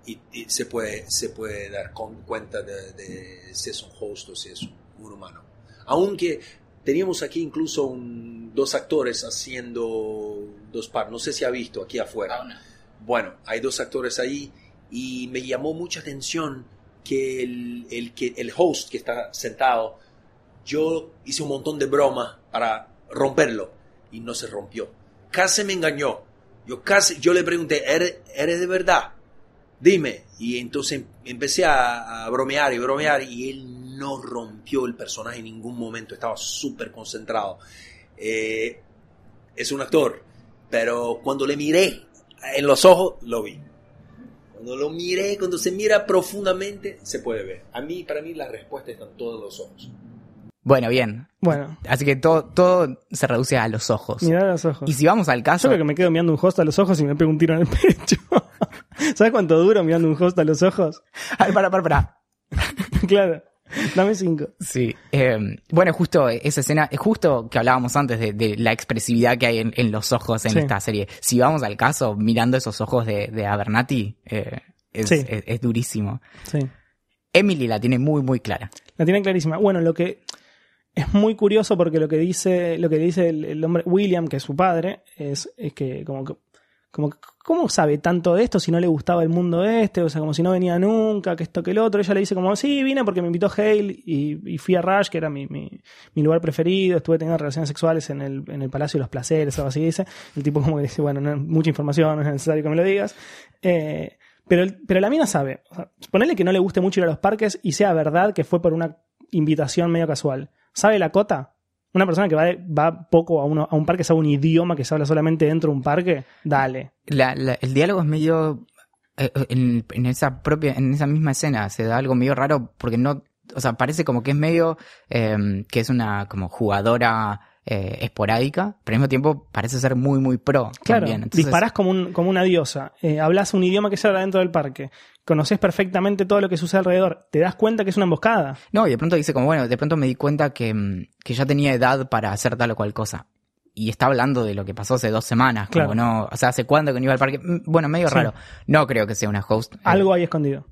y, y se, puede, se puede dar con- cuenta de, de si es un host o si es un, humano. Aunque teníamos aquí incluso un- dos actores haciendo dos par. No sé si ha visto aquí afuera. Ah, una. Bueno, hay dos actores ahí y me llamó mucha atención que el, el, que el host que está sentado, yo hice un montón de broma para romperlo y no se rompió. Casi me engañó. Yo casi, yo le pregunté, ¿eres, eres de verdad? Dime. Y entonces empecé a, a bromear y bromear y él no rompió el personaje en ningún momento. Estaba súper concentrado. Eh, es un actor, pero cuando le miré en los ojos, lo vi. Cuando lo miré, cuando se mira profundamente, se puede ver. A mí, para mí, la respuesta está en todos los ojos. Bueno, bien. Bueno, Así que todo, todo se reduce a los ojos. mirar a los ojos. Y si vamos al Yo caso, creo que me quedo mirando un host a los ojos y me pego un tiro en el pecho. ¿Sabes cuánto duro mirando un host a los ojos? Ay, para, para, para. claro. Dame cinco. Sí. Eh, bueno, justo esa escena, es justo que hablábamos antes de, de la expresividad que hay en, en los ojos en Sí. esta serie. Si vamos al caso, mirando esos ojos de, de Abernathy, eh, es, Sí. es- es durísimo. Sí. Emily la tiene muy, muy clara. La tiene clarísima. Bueno, lo que es muy curioso porque lo que dice, lo que dice el, el hombre William, que es su padre, es, es que como que como ¿cómo sabe tanto de esto si no le gustaba el mundo este? O sea, como si no venía nunca, que esto, que el otro. Ella le dice como, sí, vine porque me invitó Hale y, fui a Rush, que era mi, mi, lugar preferido. Estuve teniendo relaciones sexuales en el, en el Palacio de los Placeres, algo así dice. El tipo como que dice, bueno, no mucha información, no es necesario que me lo digas. Eh, pero, pero la mina sabe. O ponele que no le guste mucho ir a los parques y sea verdad que fue por una invitación medio casual. ¿Sabe la cota? Una persona que va, va poco a, uno, a un parque, sabe un idioma que se habla solamente dentro de un parque, dale. El diálogo es medio eh, en, en esa propia, en esa misma escena se da algo medio raro porque no, o sea, parece como que es medio eh, que es una como jugadora eh, esporádica, pero al mismo tiempo parece ser muy muy pro. Claro, también. Entonces, disparás como, un, como una diosa, eh, hablas un idioma que se habla dentro del parque, conoces perfectamente todo lo que sucede alrededor, te das cuenta que es una emboscada. No, y de pronto dice como, bueno, de pronto me di cuenta que, mm, que ya tenía edad para hacer tal o cual cosa. Y está hablando de lo que pasó hace dos semanas, como Claro. no, o sea, hace cuándo que no iba al parque. Mm, Bueno, medio Sí. raro. No creo que sea una host. eh, Algo hay escondido.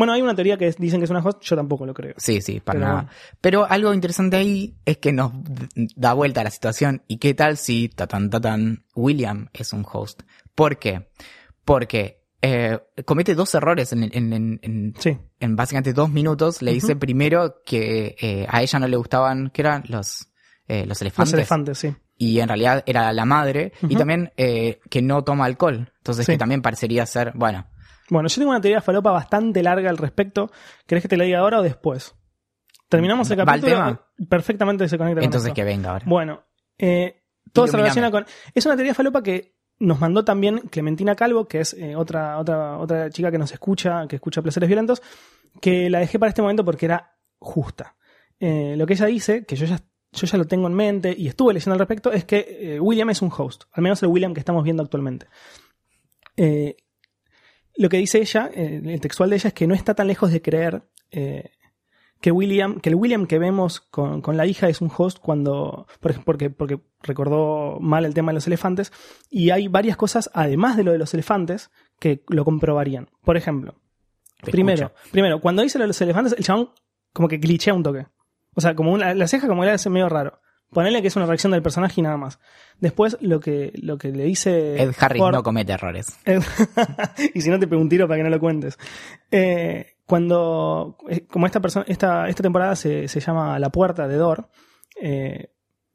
Bueno, hay una teoría que es- dicen que es una host, yo tampoco lo creo. Sí, sí, para Pero nada. Pero algo interesante ahí es que nos da vuelta a la situación. ¿Y qué tal si tatan tatan William es un host? ¿Por qué? Porque eh, comete dos errores en, en, en, en- Sí, en básicamente dos minutos. Le dice primero que eh, a ella no le gustaban, ¿qué eran? Los, eh, los elefantes. los elefantes, sí. Y en realidad era la madre. Y también eh, que no toma alcohol. Entonces Sí. que también parecería ser, bueno, Bueno, yo tengo una teoría falopa bastante larga al respecto. ¿Querés que te la diga ahora o después? Terminamos el ¿Va el capítulo. tema? Perfectamente se conecta con entonces que venga ahora. Bueno, eh, todo se relaciona con. Es una teoría falopa que nos mandó también Clementina Calvo, que es eh, otra, otra, otra chica que nos escucha, que escucha placeres violentos, que la dejé para este momento porque era justa. Eh, lo que ella dice, que yo ya, yo ya lo tengo en mente y estuve leyendo al respecto, es que eh, William es un host, al menos el William que estamos viendo actualmente. Lo que dice ella, eh, el textual de ella, es que no está tan lejos de creer eh, que William, que el William que vemos con, con la hija es un host cuando, por ej- porque, porque recordó mal el tema de los elefantes, y hay varias cosas, además de lo de los elefantes, que lo comprobarían. Por ejemplo, Te primero, primero, cuando dice lo de los elefantes, el chabón como que glitchea un toque. O sea, como una, la ceja como le hace medio raro. Ponerle que es una reacción del personaje y nada más. Después, lo que, lo que le dice. Ed Harris Ford- no comete errores. Ed- y si no te pego un tiro para que no lo cuentes. Eh, cuando, eh, como esta persona, esta, esta temporada se, se llama La Puerta de Dor, eh,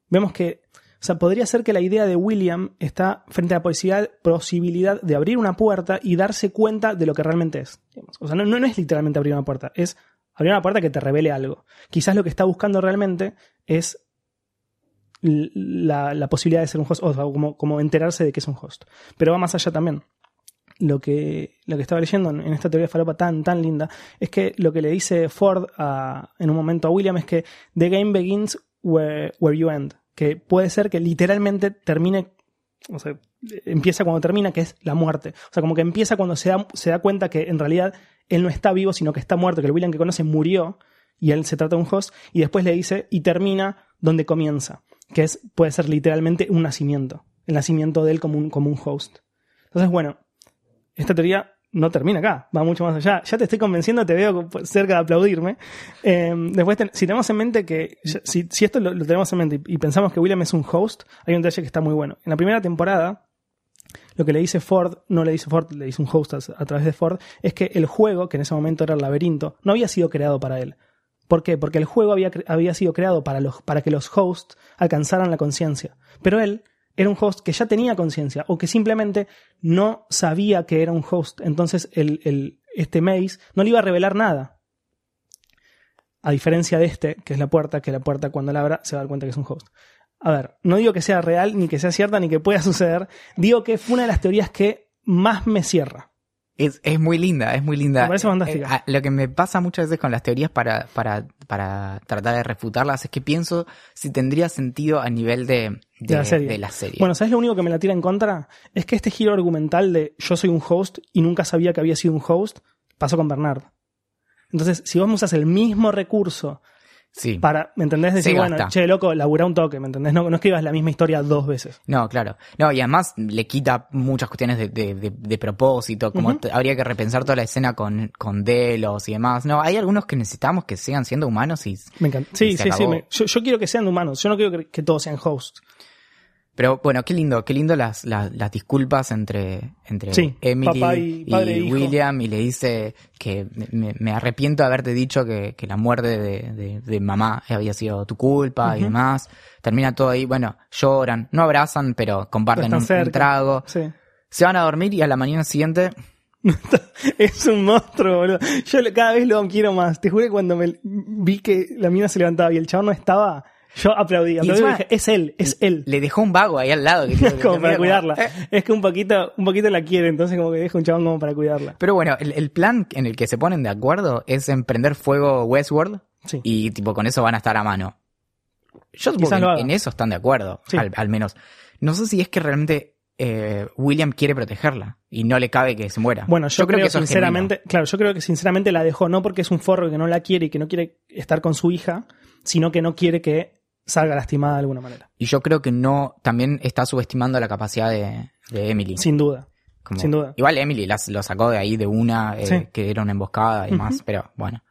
vemos que, o sea, podría ser que la idea de William está frente a la posibilidad, posibilidad de abrir una puerta y darse cuenta de lo que realmente es. digamos. O sea, no, no, no es literalmente abrir una puerta, es abrir una puerta que te revele algo. Quizás lo que está buscando realmente es la, posibilidad de ser un host, como, enterarse de que es un host. Pero va más allá también. Lo que, lo que estaba leyendo en, esta teoría falopa tan, tan linda es que lo que le dice Ford a- en un momento a William es que the game begins where, where you end. Que puede ser que literalmente termine, o sea, empieza cuando termina, que es la muerte. O sea, como que empieza cuando se da, se da cuenta que en realidad él no está vivo, sino que está muerto, que el William que conoce murió y él se trata de un host, y después le dice, y termina donde comienza, que es, puede ser literalmente un nacimiento, el nacimiento de él como un, como un host. Entonces, bueno, esta teoría no termina acá, va mucho más allá. Ya te estoy convenciendo, te veo cerca de aplaudirme. Eh, después, si tenemos en mente que, si, si esto lo, tenemos en mente y, y pensamos que William es un host, hay un detalle que está muy bueno. En la primera temporada, lo que le dice Ford, no le dice Ford, le dice un host a, a través de Ford, es que el juego, que en ese momento era el laberinto, no había sido creado para él. ¿Por qué? Porque el juego había, había sido creado para, los, para que los hosts alcanzaran la conciencia. Pero él era un host que ya tenía conciencia o que simplemente no sabía que era un host. Entonces el, el- este Maze no le iba a revelar nada. A diferencia de este, que es la puerta, que la puerta cuando la abra se va a dar cuenta que es un host. A ver, no digo que sea real, ni que sea cierta, ni que pueda suceder. Digo que fue una de las teorías que más me cierra. Es, es muy linda, es muy linda. Me parece fantástica. Eh, a- lo que me pasa muchas veces con las teorías para, para, para tratar de refutarlas es que pienso si tendría sentido a nivel de, de, De la serie. de la serie. Bueno, ¿sabes lo único que me la tira en contra? Es que este giro argumental de yo soy un host y nunca sabía que había sido un host pasó con Bernard. Entonces, si vos usas el mismo recurso Sí. para, ¿me entendés? Decir, bueno, che, loco, labura un toque, ¿me entendés? No, no escribas la misma historia dos veces. No, claro. No, y además le quita muchas cuestiones de, de, de- de propósito, como habría que repensar toda la escena con, con Delos y demás. No, hay algunos que necesitamos que sigan siendo humanos y... Me encanta. Sí, Y se sí, sí. me- yo, yo quiero que sean humanos. Yo no quiero que, que todos sean hosts. Pero bueno, qué lindo, qué lindo las, las, las disculpas entre, entre Sí, Emily y- e. William y le dice que me, me arrepiento de haberte dicho que, que la muerte de, de, de mamá había sido tu culpa y demás. Termina todo ahí, bueno, lloran, no abrazan, pero comparten un, trago. Sí. Se van a dormir y a la mañana siguiente Es un monstruo, boludo. Yo cada vez lo quiero más. Te juro que cuando me vi que la mina se levantaba y el chabón no estaba, yo aplaudí. aplaudí y encima- dije, es él, es él. le dejó un vago ahí al lado. Que, que- como que para cuidarla. eh. Es que un poquito, un poquito la quiere, entonces como que deja un chabón como para cuidarla. Pero bueno, el, el plan en el que se ponen de acuerdo es emprender fuego Westworld Sí. y tipo con eso van a estar a mano. Yo supongo que en, eso están de acuerdo, Sí. al, al menos. No sé si es que realmente eh, William quiere protegerla y no le cabe que se muera. Bueno, yo, creo, es sinceramente, claro, yo creo que sinceramente la dejó no porque es un forro que no la quiere y que no quiere estar con su hija, sino que no quiere que salga lastimada de alguna manera. Y yo creo que no, también está subestimando la capacidad de, de Emily. Sin duda. Como- sin duda. Igual Emily las, lo sacó de ahí de una, eh, Sí. que era una emboscada y demás, Ujú. pero bueno.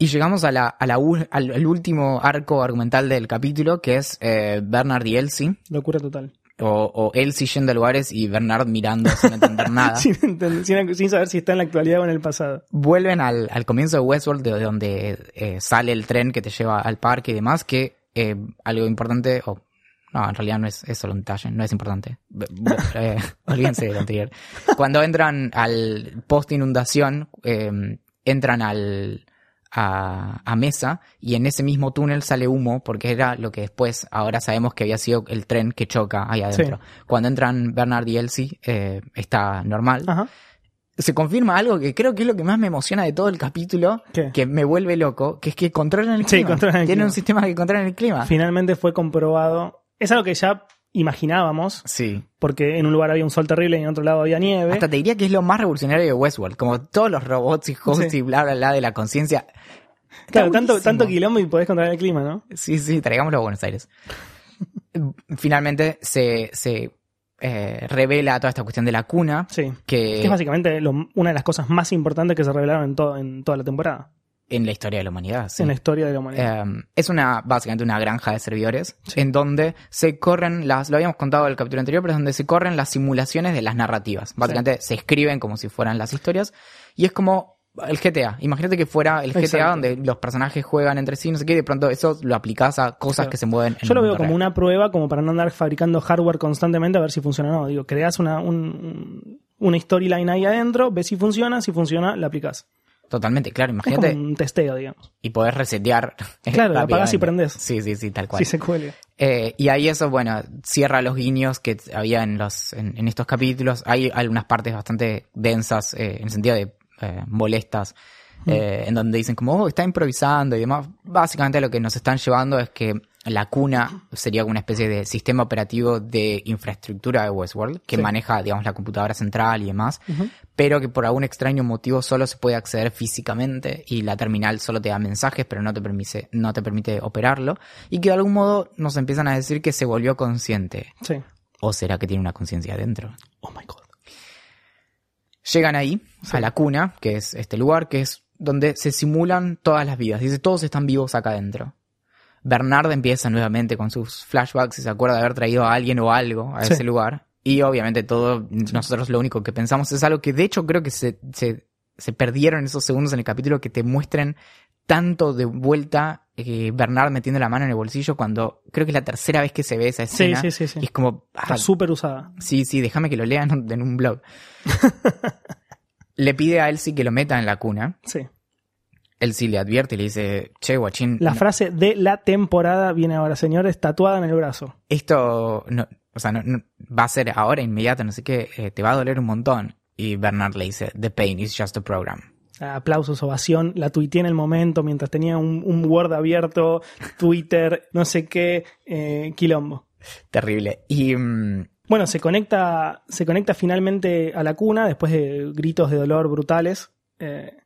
Y llegamos a la, a la al último arco argumental del capítulo, que es eh, Bernard y Elsie. Locura total. O, o Elsie yendo a lugares y Bernard mirando sin entender nada. sin, entender- sin- sin saber si está en la actualidad o en el pasado. Vuelven al, al comienzo de Westworld, de donde eh, sale el tren que te lleva al parque y demás, que eh, algo importante, o no, en realidad no es, es solo un detalle, no es importante. Eh, olvídense de lo anterior. Cuando entran al post inundación, eh, entran al, a, a mesa y en ese mismo túnel sale humo porque era lo que después ahora sabemos que había sido el tren que choca ahí adentro. Cuando entran Bernard y Elsie eh, está normal. Ajá. Se confirma algo que creo que es lo que más me emociona de todo el capítulo, ¿Qué? que me vuelve loco, que es que controlan el Sí, clima. controlan el Tienen clima. un sistema que controla el clima. Finalmente fue comprobado. Es algo que ya imaginábamos, Sí. porque en un lugar había un sol terrible y en otro lado había nieve. Hasta te diría que es lo más revolucionario de Westworld, como todos los robots y hosts Sí. y bla bla bla de la conciencia. Claro, tanto, tanto quilombo y podés controlar el clima, ¿no? Sí, sí, traigámoslo a Buenos Aires. Finalmente se, se eh, revela toda esta cuestión de la cuna, Sí. que Que es básicamente lo- una de las cosas más importantes que se revelaron en, todo, en toda la temporada, en la historia de la humanidad. sí. en la historia de la humanidad. Eh, es una, básicamente una granja de servidores en donde se corren las, lo habíamos contado en el capítulo anterior, pero es donde se corren las simulaciones de las narrativas. Básicamente se escriben como si fueran las historias y es como el GTA. Imagínate que fuera el GTA Exacto. donde los personajes juegan entre sí, no sé qué, y de pronto eso lo aplicás a cosas Claro. que se mueven en Yo lo veo como real. una prueba, como para no andar fabricando hardware constantemente a ver si funciona o no. Digo, creas una, un- una storyline ahí adentro, ves si funciona, si funciona, la aplicás. Totalmente, claro, Es como imagínate. un testeo, digamos. Y podés resetear. Claro, la apagás y prendés. Sí, sí, sí, tal cual. Si se cuelga. Eh, y ahí eso, bueno, cierra los guiños que había en los en, en estos capítulos. Hay algunas partes bastante densas, eh, en el sentido de eh, molestas, eh, en donde dicen como, oh, está improvisando y demás. Básicamente lo que nos están llevando es que la cuna sería una especie de sistema operativo de infraestructura de Westworld, que Sí. maneja, digamos, la computadora central y demás, pero que por algún extraño motivo solo se puede acceder físicamente y la terminal solo te da mensajes, pero no te permite, no te permite operarlo, y que de algún modo nos empiezan a decir que se volvió consciente. Sí. ¿O será que tiene una conciencia adentro? Oh my god. Llegan ahí, Sí. a la cuna, que es este lugar, que es donde se simulan todas las vidas. Dice, todos están vivos acá adentro. Bernard empieza nuevamente con sus flashbacks y se acuerda de haber traído a alguien o algo a Sí. ese lugar. Y obviamente todo, nosotros lo único que pensamos es algo que de hecho creo que se, se, se perdieron esos segundos en el capítulo que te muestren tanto de vuelta eh, Bernard metiendo la mano en el bolsillo cuando creo que es la tercera vez que se ve esa escena. sí, sí, sí. Y es como, ah, Está súper usada. Sí, sí, déjame que lo lea en, en un blog. le pide a Elsie que lo meta en la cuna. Sí. Elsie le advierte y le dice, che, guachín, La no- frase de la temporada viene ahora, señores, tatuada en el brazo. esto no, o sea, no, no- va a ser ahora inmediato, no sé qué, eh, te va a doler un montón. Y Bernard le dice, the pain is just a program. Aplausos, ovación. La tuiteé en el momento mientras tenía un, un Word abierto, Twitter, no sé qué, eh, quilombo. Terrible. Y mm, Bueno, se conecta, se conecta finalmente a la cuna después de gritos de dolor brutales. eh,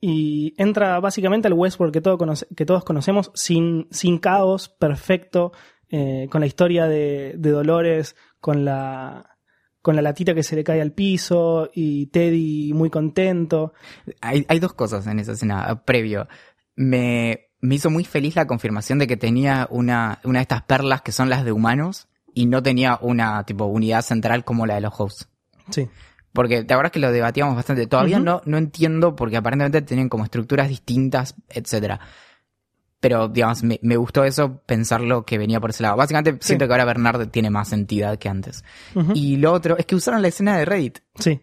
y entra básicamente al Westworld que, todo conoce- que todos conocemos sin, sin caos, perfecto, eh, con la historia de, de Dolores, con la, con la latita que se le cae al piso y Teddy muy contento. Hay, hay dos cosas en esa escena. eh, Previo, me, me hizo muy feliz la confirmación de que tenía una, una de estas perlas que son las de humanos y no tenía una tipo unidad central como la de los hosts. Sí. Porque te acuerdas que lo debatíamos bastante. Todavía no, no entiendo porque aparentemente tienen como estructuras distintas, etcétera. Pero, digamos, me, me gustó eso, pensarlo que venía por ese lado. Básicamente siento que ahora Bernard tiene más entidad que antes. Y lo otro es que usaron la escena de Reddit. Sí.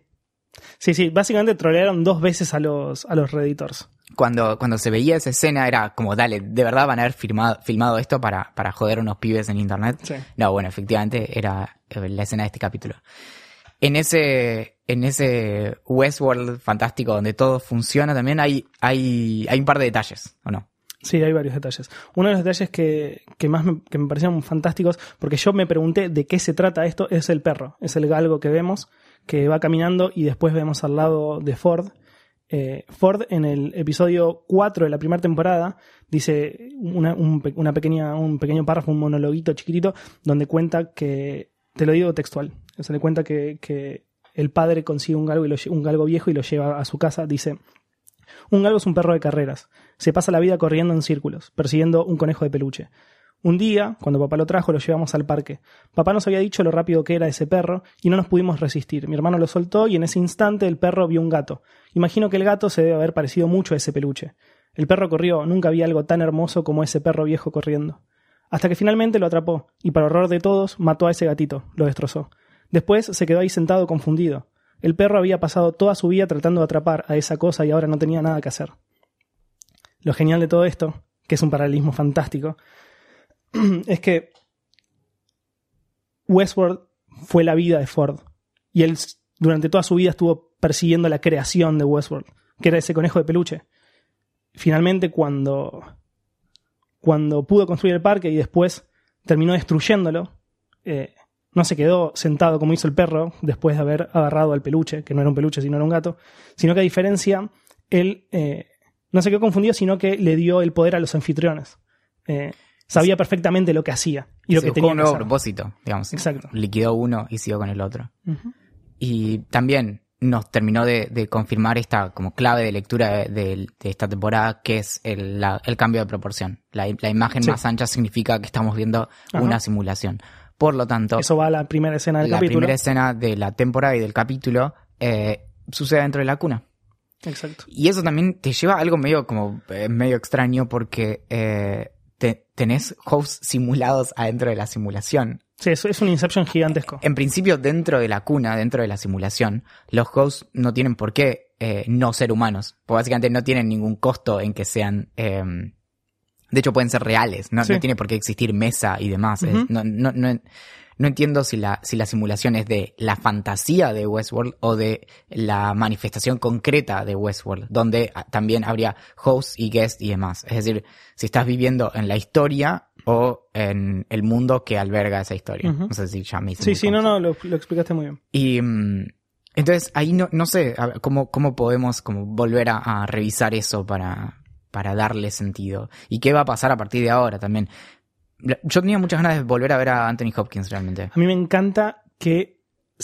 Sí, sí, básicamente trolearon dos veces a los, a los redditors. Cuando, cuando se veía esa escena era como, dale, ¿de verdad van a haber filmado, filmado esto para, para joder a unos pibes en internet? Sí. No, bueno, efectivamente era eh, la escena de este capítulo. En ese, en ese Westworld fantástico donde todo funciona también hay, hay, hay un par de detalles, ¿o no? Sí, hay varios detalles. Uno de los detalles que, que más me, que me parecieron fantásticos, porque yo me pregunté de qué se trata esto, es el perro. Es el galgo que vemos, que va caminando y después vemos al lado de Ford. Eh, Ford en el episodio 4 de la primera temporada dice una, una pequeña, un pequeño párrafo, un monologuito chiquitito, donde cuenta que, te lo digo textual, se le cuenta que, el padre consigue un galgo, y un galgo viejo y lo lleva a su casa. Dice, un galgo es un perro de carreras. Se pasa la vida corriendo en círculos, persiguiendo un conejo de peluche. Un día, cuando papá lo trajo, lo llevamos al parque. Papá nos había dicho lo rápido que era ese perro y no nos pudimos resistir. Mi hermano lo soltó y en ese instante el perro vio un gato. Imagino que el gato se debe haber parecido mucho a ese peluche. El perro corrió, nunca vi algo tan hermoso como ese perro viejo corriendo. Hasta que finalmente lo atrapó y, para horror de todos, mató a ese gatito, lo destrozó. Después se quedó ahí sentado confundido. El perro había pasado toda su vida tratando de atrapar a esa cosa y ahora no tenía nada que hacer. Lo genial de todo esto, que es un paralelismo fantástico, es que Westworld fue la vida de Ford. Y él durante toda su vida estuvo persiguiendo la creación de Westworld, que era ese conejo de peluche. Finalmente, cuando, cuando pudo construir el parque y después terminó destruyéndolo, eh, no se quedó sentado como hizo el perro después de haber agarrado al peluche, que no era un peluche sino era un gato, sino que a diferencia, él eh, no se quedó confundido, sino que le dio el poder a los anfitriones. Eh, sabía perfectamente lo que hacía y lo Se que tenía un que nuevo hacer. propósito, digamos. Exacto. Liquidó uno y siguió con el otro. Y también nos terminó de, de confirmar esta como clave de lectura de, de- de esta temporada, que es el, la- el cambio de proporción. La, la imagen Sí. más ancha significa que estamos viendo Ajá. una simulación. Por lo tanto, Eso va a la primera escena del la capítulo. primera escena de la temporada y del capítulo eh, sucede dentro de la cuna. Exacto. Y eso también te lleva a algo medio como eh, medio extraño porque eh, te- tenés hosts simulados adentro de la simulación. Sí, es, es un Inception gigantesco. En principio, dentro de la cuna, dentro de la simulación, los hosts no tienen por qué eh, no ser humanos. Porque básicamente no tienen ningún costo en que sean. eh, de hecho, pueden ser reales. No, Sí. no tiene por qué existir mesa y demás. No, no, no, no entiendo si la, si la simulación es de la fantasía de Westworld o de la manifestación concreta de Westworld, donde ah, también habría hosts y guests y demás. Es decir, si estás viviendo en la historia o en el mundo que alberga esa historia. No sé si ya me hice Sí, sí, no, no, lo, lo explicaste muy bien. Y mm, entonces ahí no, no sé cómo, cómo podemos como volver a, a revisar eso para, para darle sentido. Y qué va a pasar a partir de ahora también. Yo tenía muchas ganas de volver a ver a Anthony Hopkins realmente. A mí me encanta que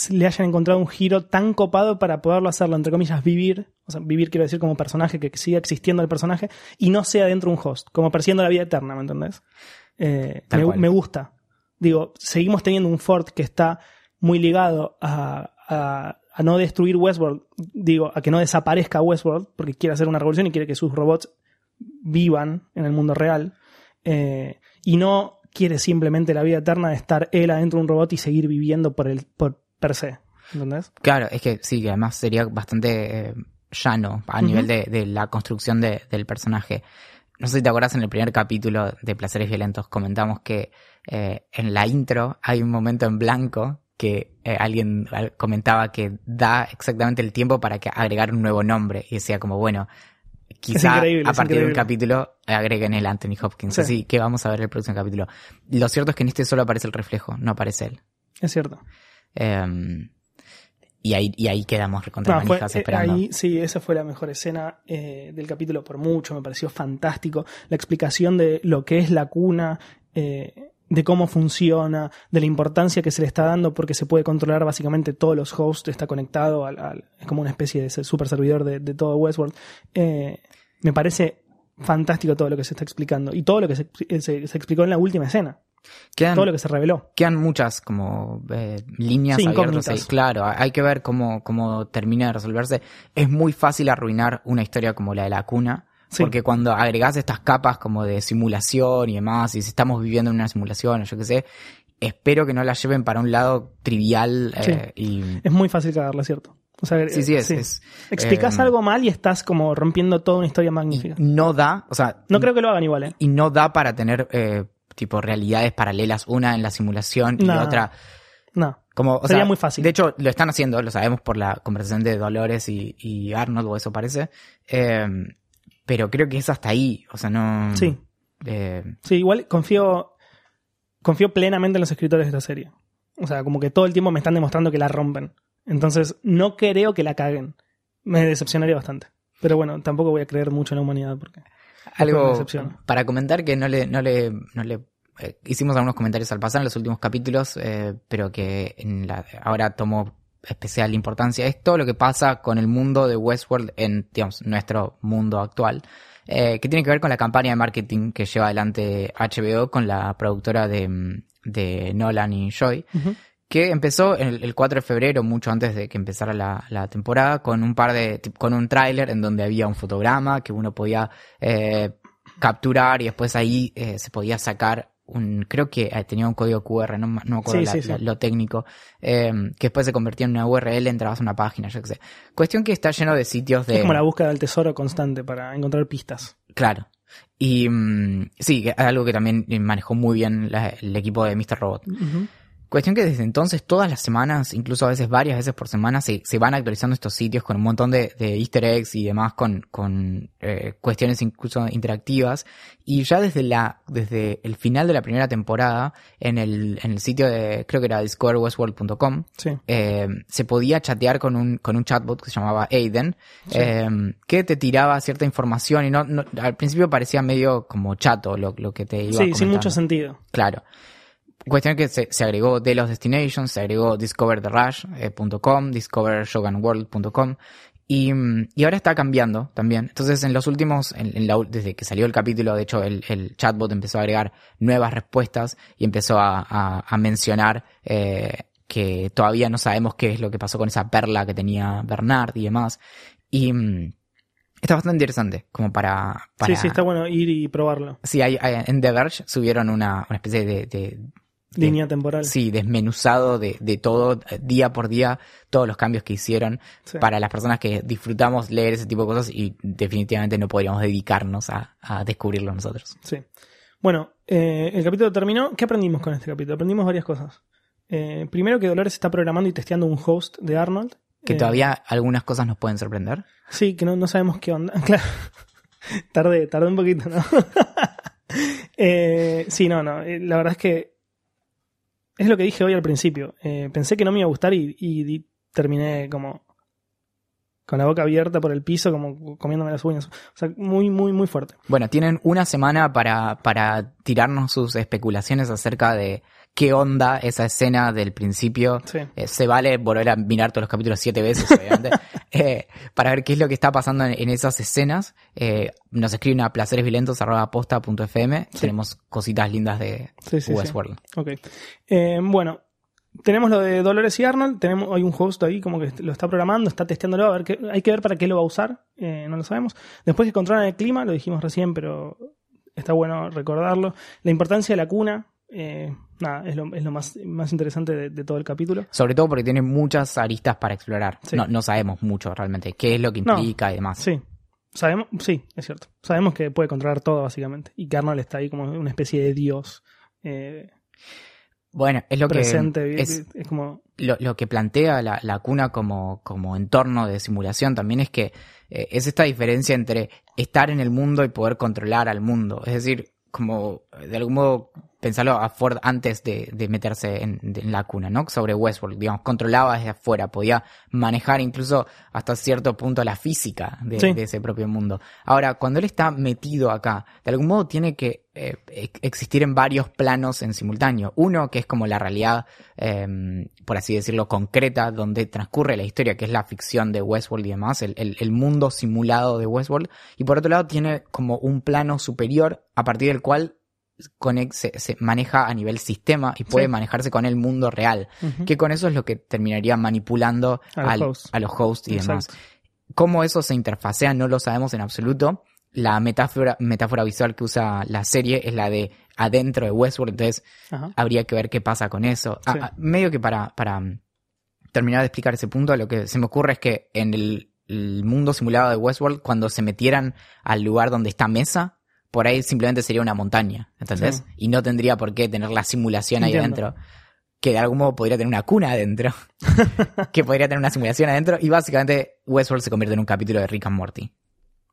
le hayan encontrado un giro tan copado para poderlo hacerlo, entre comillas, vivir. O sea, vivir quiero decir como personaje, que siga existiendo el personaje y no sea dentro de un host, como persiguiendo la vida eterna, ¿me entendés? Eh, me, gusta. Digo, seguimos teniendo un Ford que está muy ligado a, a- a no destruir Westworld, digo, a que no desaparezca Westworld, porque quiere hacer una revolución y quiere que sus robots vivan en el mundo real. Eh, y no quiere simplemente la vida eterna de estar él adentro de un robot y seguir viviendo por el por per se. ¿Entendés? Claro, es que sí, que además sería bastante eh, llano a nivel de, de la construcción de- del personaje. No sé si te acuerdas en el primer capítulo de Placeres Violentos comentamos que eh, en la intro hay un momento en blanco que eh, alguien al- comentaba que da exactamente el tiempo para que agregar un nuevo nombre y decía como bueno quizá a partir de un capítulo agreguen el Anthony Hopkins Sí. así que vamos a ver el próximo capítulo lo cierto es que en este solo aparece el reflejo no aparece él Es cierto. eh, y ahí, y ahí quedamos contra No, fue- eh, esperando. ahí, sí, esa fue la mejor escena eh, del capítulo por mucho, me pareció fantástico. La explicación de lo que es la cuna, eh, de cómo funciona, de la importancia que se le está dando porque se puede controlar básicamente todos los hosts, está conectado al, al- es como una especie de super servidor de, de todo Westworld. Eh, me parece fantástico todo lo que se está explicando y todo lo que se, se- se explicó en la última escena, Quedan, todo lo que se reveló. quedan muchas como eh, líneas Sí, abiertas ahí. Claro, hay que ver cómo, cómo termina de resolverse. Es muy fácil arruinar una historia como la de la cuna. Sí. Porque cuando agregás estas capas como de simulación y demás, y si estamos viviendo en una simulación o yo qué sé, espero que no la lleven para un lado trivial eh, y Es muy fácil cagarla, ¿cierto? O sea, sí, sí, es, es, Explicas eh, algo mal y estás como rompiendo toda una historia magnífica. no da, o sea, No creo que lo hagan igual, ¿eh? y no da para tener eh, tipo realidades paralelas, una en la simulación y No. otra No. como o Sería sea, muy fácil. De hecho, lo están haciendo, lo sabemos por la conversación de Dolores y, y Arnold, o eso parece. Eh, pero creo que es hasta ahí. O sea, no. Sí. eh, Sí, igual confío, confío plenamente en los escritores de esta serie. O sea, como que todo el tiempo me están demostrando que la rompen. Entonces, no creo que la caguen. Me decepcionaría bastante. Pero bueno, tampoco voy a creer mucho en la humanidad porque... algo para comentar que no le, no le, no le eh, hicimos algunos comentarios al pasar en los últimos capítulos, eh, pero que en la, ahora tomó especial importancia. Es todo lo que pasa con el mundo de Westworld en, digamos, nuestro mundo actual. eh, que tiene que ver con la campaña de marketing que lleva adelante HBO con la productora de, mm, de Nolan y Joy. Que empezó el, el 4 de febrero, mucho antes de que empezara la, la temporada, con un par de, con un tráiler en donde había un fotograma que uno podía eh, capturar y después ahí eh, se podía sacar un, creo que eh, tenía un código QR, no, me- no me acuerdo Sí, la- sí, sí. la- lo técnico, eh, que después se convertía en una URL, entrabas a una página, yo qué sé. Cuestión que está lleno de sitios de... Es como la búsqueda del tesoro constante para encontrar pistas. Claro. Y mm, sí, algo que también manejó muy bien el equipo de Mr. Robot. Ujú. Cuestión que desde entonces, todas las semanas, incluso a veces varias veces por semana, se, se van actualizando estos sitios con un montón de, de easter eggs y demás, con, con eh, cuestiones incluso interactivas. Y ya desde la, desde el final de la primera temporada, en el, en el sitio de, creo que era discoverwestworld.com, Sí. eh, se podía chatear con un, con un chatbot que se llamaba Aiden, eh, que te tiraba cierta información y no, no- al principio parecía medio como chato lo, lo que te iba Sí, sin mucho sentido. Claro. Cuestión que se, se agregó de los destinations, se agregó discovertherush.com, discovershogunworld.com y, mm, y ahora está cambiando también. Entonces en los últimos, en- en la u- desde que salió el capítulo, de hecho el, el chatbot empezó a agregar nuevas respuestas y empezó a, a- a mencionar eh, que todavía no sabemos qué es lo que pasó con esa perla que tenía Bernard y demás. Y mm, está bastante interesante como para... para Sí, sí, está bueno ir y probarlo. Sí, hay, hay- en The Verge subieron una, una especie de- Línea temporal. Sí, desmenuzado de, de todo, día por día, todos los cambios que hicieron Sí. para las personas que disfrutamos leer ese tipo de cosas y definitivamente no podríamos dedicarnos a, a descubrirlo nosotros. Sí. Bueno, eh, el capítulo terminó. ¿Qué aprendimos con este capítulo? Aprendimos varias cosas. Eh, primero que Dolores está programando y testeando un host de Arnold. Que Eh, todavía algunas cosas nos pueden sorprender. Sí, que no, no sabemos qué onda. Claro. tardé, tardé un poquito, ¿no? Sí, no, no. La verdad es que es lo que dije hoy al principio. Eh, pensé que no me iba a gustar y, y di- terminé como con la boca abierta por el piso, como comiéndome las uñas. O sea, muy, muy, muy fuerte. Bueno, tienen una semana para, para tirarnos sus especulaciones acerca de qué onda esa escena del principio. Sí. Eh, se vale volver a mirar todos los capítulos siete veces, obviamente, eh, para ver qué es lo que está pasando en, en esas escenas. Eh, nos escriben a placeresviolentos.posta.fm. Sí. Tenemos cositas lindas de Sí. Westworld. Bueno, tenemos lo de Dolores y Arnold. Tenemos, hay un host ahí como que lo está programando, está testeándolo. A ver qué, hay que ver para qué lo va a usar. eh, no lo sabemos. Después que controlan el clima, lo dijimos recién, pero está bueno recordarlo. La importancia de la cuna. eh, nada, es lo, es lo más, más interesante de, de todo el capítulo. Sobre todo porque tiene muchas aristas para explorar. Sí. No, no sabemos mucho realmente qué es lo que No. implica y demás. Sí. Sabemos, sí, es cierto. Sabemos que puede controlar todo, básicamente. Y que Arnold está ahí como una especie de dios eh, Bueno, es lo presente. que es, es como. lo, lo que plantea la, la cuna como, como entorno de simulación también es que eh, es esta diferencia entre estar en el mundo y poder controlar al mundo. Es decir, como de algún modo pensarlo a Ford antes de, de meterse en, de- en la cuna, ¿no? Sobre Westworld, digamos, controlaba desde afuera, podía manejar incluso hasta cierto punto la física de, Sí. de ese propio mundo. Ahora, cuando él está metido acá, de algún modo tiene que eh, ex- existir en varios planos en simultáneo. Uno que es como la realidad, eh, por así decirlo, concreta, donde transcurre la historia, que es la ficción de Westworld y demás, el, el- el mundo simulado de Westworld. Y por otro lado tiene como un plano superior a partir del cual se, se maneja a nivel sistema y puede Sí. manejarse con el mundo real. Que con eso es lo que terminaría manipulando A los al- hosts. a los hosts y demás. Cómo eso se interfacea no lo sabemos en absoluto. La metáfora, metáfora visual que usa la serie es la de adentro de Westworld, entonces Ajá. habría que ver qué pasa con eso. Ah, Sí. ah, medio que para, para mm, terminar de explicar ese punto, lo que se me ocurre es que en el, el mundo simulado de Westworld, cuando se metieran al lugar donde está Mesa, por ahí simplemente sería una montaña, ¿entendés? Sí. Y no tendría por qué tener la simulación ahí Entiendo. adentro. Que de algún modo podría tener una cuna adentro. que podría tener una simulación adentro. Y básicamente Westworld se convierte en un capítulo de Rick and Morty.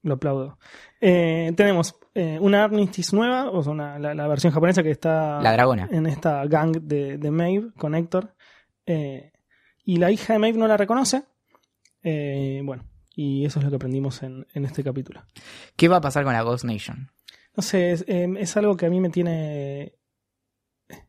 Lo aplaudo. Eh, tenemos eh, una Armistice nueva, o sea, una- la, la versión japonesa que está La dragona. en esta gang de, de Maeve con Héctor. Eh, y la hija de Maeve no la reconoce. Bueno, y eso es lo que aprendimos en, en este capítulo. ¿Qué va a pasar con la Ghost Nation? No sé, es, eh, es algo que a mí me tiene.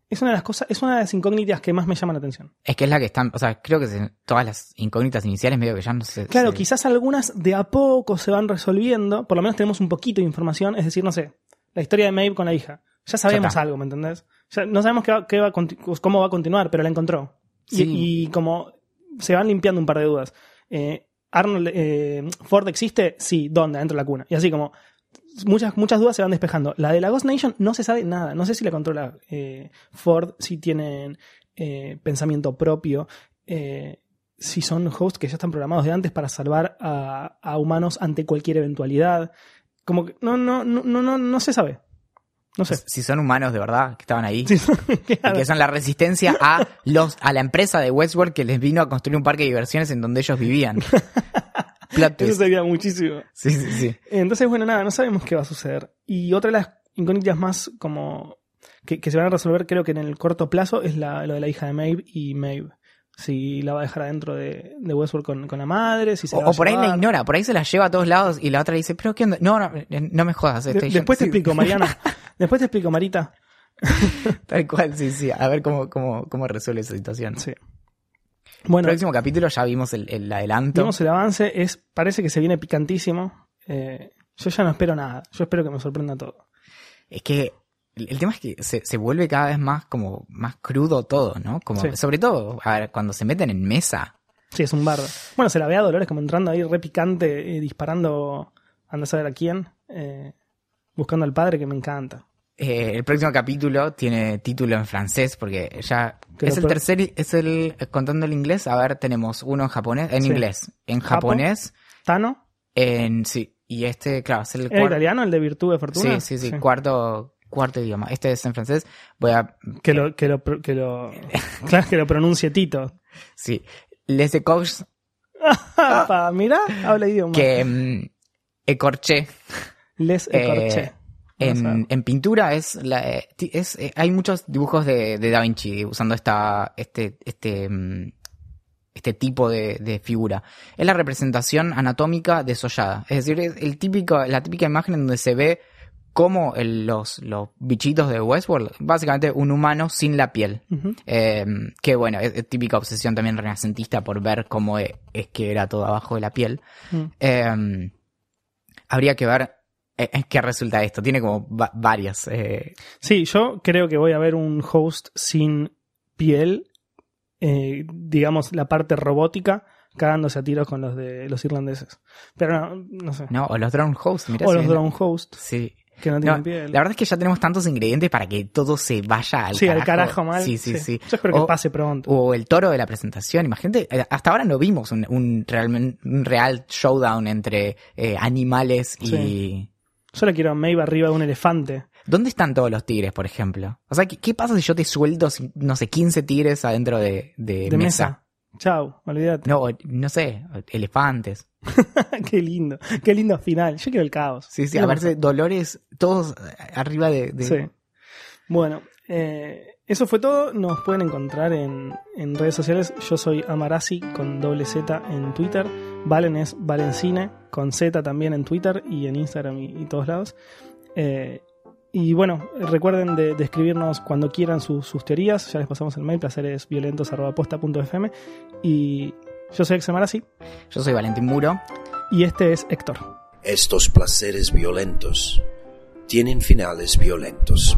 Es una de las cosas, es una de las incógnitas que más me llaman la atención. Es que es la que están, o sea, creo que se- todas las incógnitas iniciales medio que ya no se... Claro, se- quizás algunas de a poco se van resolviendo, por lo menos tenemos un poquito de información, es decir, no sé, la historia de Maeve con la hija. Ya sabemos algo, ¿me entendés? Ya no sabemos qué va- qué cómo va a continuar, pero la encontró. Y, como se van limpiando un par de dudas. Eh, Arnold, eh, Ford existe, sí, ¿dónde? Dentro de la cuna. Y así como muchas, muchas dudas se van despejando. La de la Ghost Nation no se sabe nada. No sé si la controla eh, Ford, si tienen eh, pensamiento propio, eh, si son hosts que ya están programados de antes para salvar a, a humanos ante cualquier eventualidad. Como que no, no, no, no, no, no se sabe. No sé. Si son humanos de verdad que estaban ahí. Sí, claro. que son la resistencia a los a la empresa de Westworld que les vino a construir un parque de diversiones en donde ellos vivían. Eso sería muchísimo. Sí, sí, sí. Entonces, bueno, nada, no sabemos qué va a suceder. Y otra de las incógnitas más como que, que se van a resolver, creo que en el corto plazo, es la, lo de la hija de Maeve y Maeve. Si la va a dejar adentro de, de Westworld con, con la madre, si se O, la va o por a ahí la ignora, por ahí se la lleva a todos lados y la otra dice, pero ¿qué onda? No, no, no me jodas. De- después te sí, explico, Mariana. Después te explico, Marita. Tal cual, sí, sí. A ver cómo, cómo, cómo resuelve esa situación. Sí. Bueno, Próximo capítulo ya vimos el, el adelanto. vimos el avance. Es, parece que se viene picantísimo. Eh, yo ya no espero nada. Yo espero que me sorprenda todo. Es que el, el tema es que se, se vuelve cada vez más como más crudo todo, ¿no? Como, Sí. Sobre todo a ver, cuando se meten en mesa. Sí, es un bardo. Bueno, se la ve a Dolores como entrando ahí re picante, eh, disparando, anda a saber a quién, eh, buscando al padre, que me encanta. Eh, el próximo capítulo tiene título en francés porque ya es el tercer, es el contando el inglés. A ver, tenemos uno en japonés, en Sí. inglés, en Japo. japonés, Tano, en sí y este, claro, es el ¿era cuarto. italiano el de Virtud de Fortuna? Sí, sí, sí, cuarto, cuarto idioma. Este es en francés. Voy a, Que lo, que lo, que lo, claro, que lo pronuncie Tito. sí, les écorches Pa, mira, habla idioma. que mm, écorché Les Eh, Ecorché. En, pintura es, la, eh, es eh, hay muchos dibujos de, de Da Vinci usando esta este este mm, este tipo de, de figura. Es la representación anatómica desollada. Es decir es el típico la típica imagen en donde se ve como el- los los bichitos de Westworld básicamente un humano sin la piel. Eh, que bueno, es, es típica obsesión también renacentista por ver cómo e- es, que era todo abajo de la piel. Mm. Eh, habría que ver qué resulta esto. Tiene como va- varias. eh, Sí, yo creo que voy a ver un host sin piel, eh, digamos, la parte robótica, cagándose a tiros con los de los irlandeses. Pero no, no sé. no, o los drone hosts, mirá o si los drone host, Sí. que no No, tienen piel. la verdad es que ya tenemos tantos ingredientes para que todo se vaya al sí, carajo. al carajo mal. Sí, sí, sí. Yo espero que pase pronto. O el toro de la presentación. Imagínate, eh, hasta ahora no vimos un, un, realmen- un real showdown entre eh, animales y... Sí. Yo la quiero a Maeve arriba de un elefante. ¿Dónde están todos los tigres, por ejemplo? O sea, ¿qué, qué pasa si yo te sueldo, si- no sé, 15 tigres adentro de, de De mesa? mesa. Chau, olvídate. No, no sé, elefantes. qué lindo. Qué lindo final. Yo quiero el caos. Sí, sí, Quiero a verse Dolores, todos arriba de... de- Sí. Bueno, Eh, eso fue todo. Nos pueden encontrar en, en redes sociales. Yo soy Amarasi con doble Z en Twitter. Valen es Valencine con Z también en Twitter y en Instagram y, y todos lados. Eh, y bueno, recuerden de, de escribirnos cuando quieran sus- sus teorías. Ya les pasamos el mail, placeresviolentos.posta.fm. Y yo soy Exemarasi Yo soy Valentín Muro. y este es Héctor. Estos placeres violentos tienen finales violentos.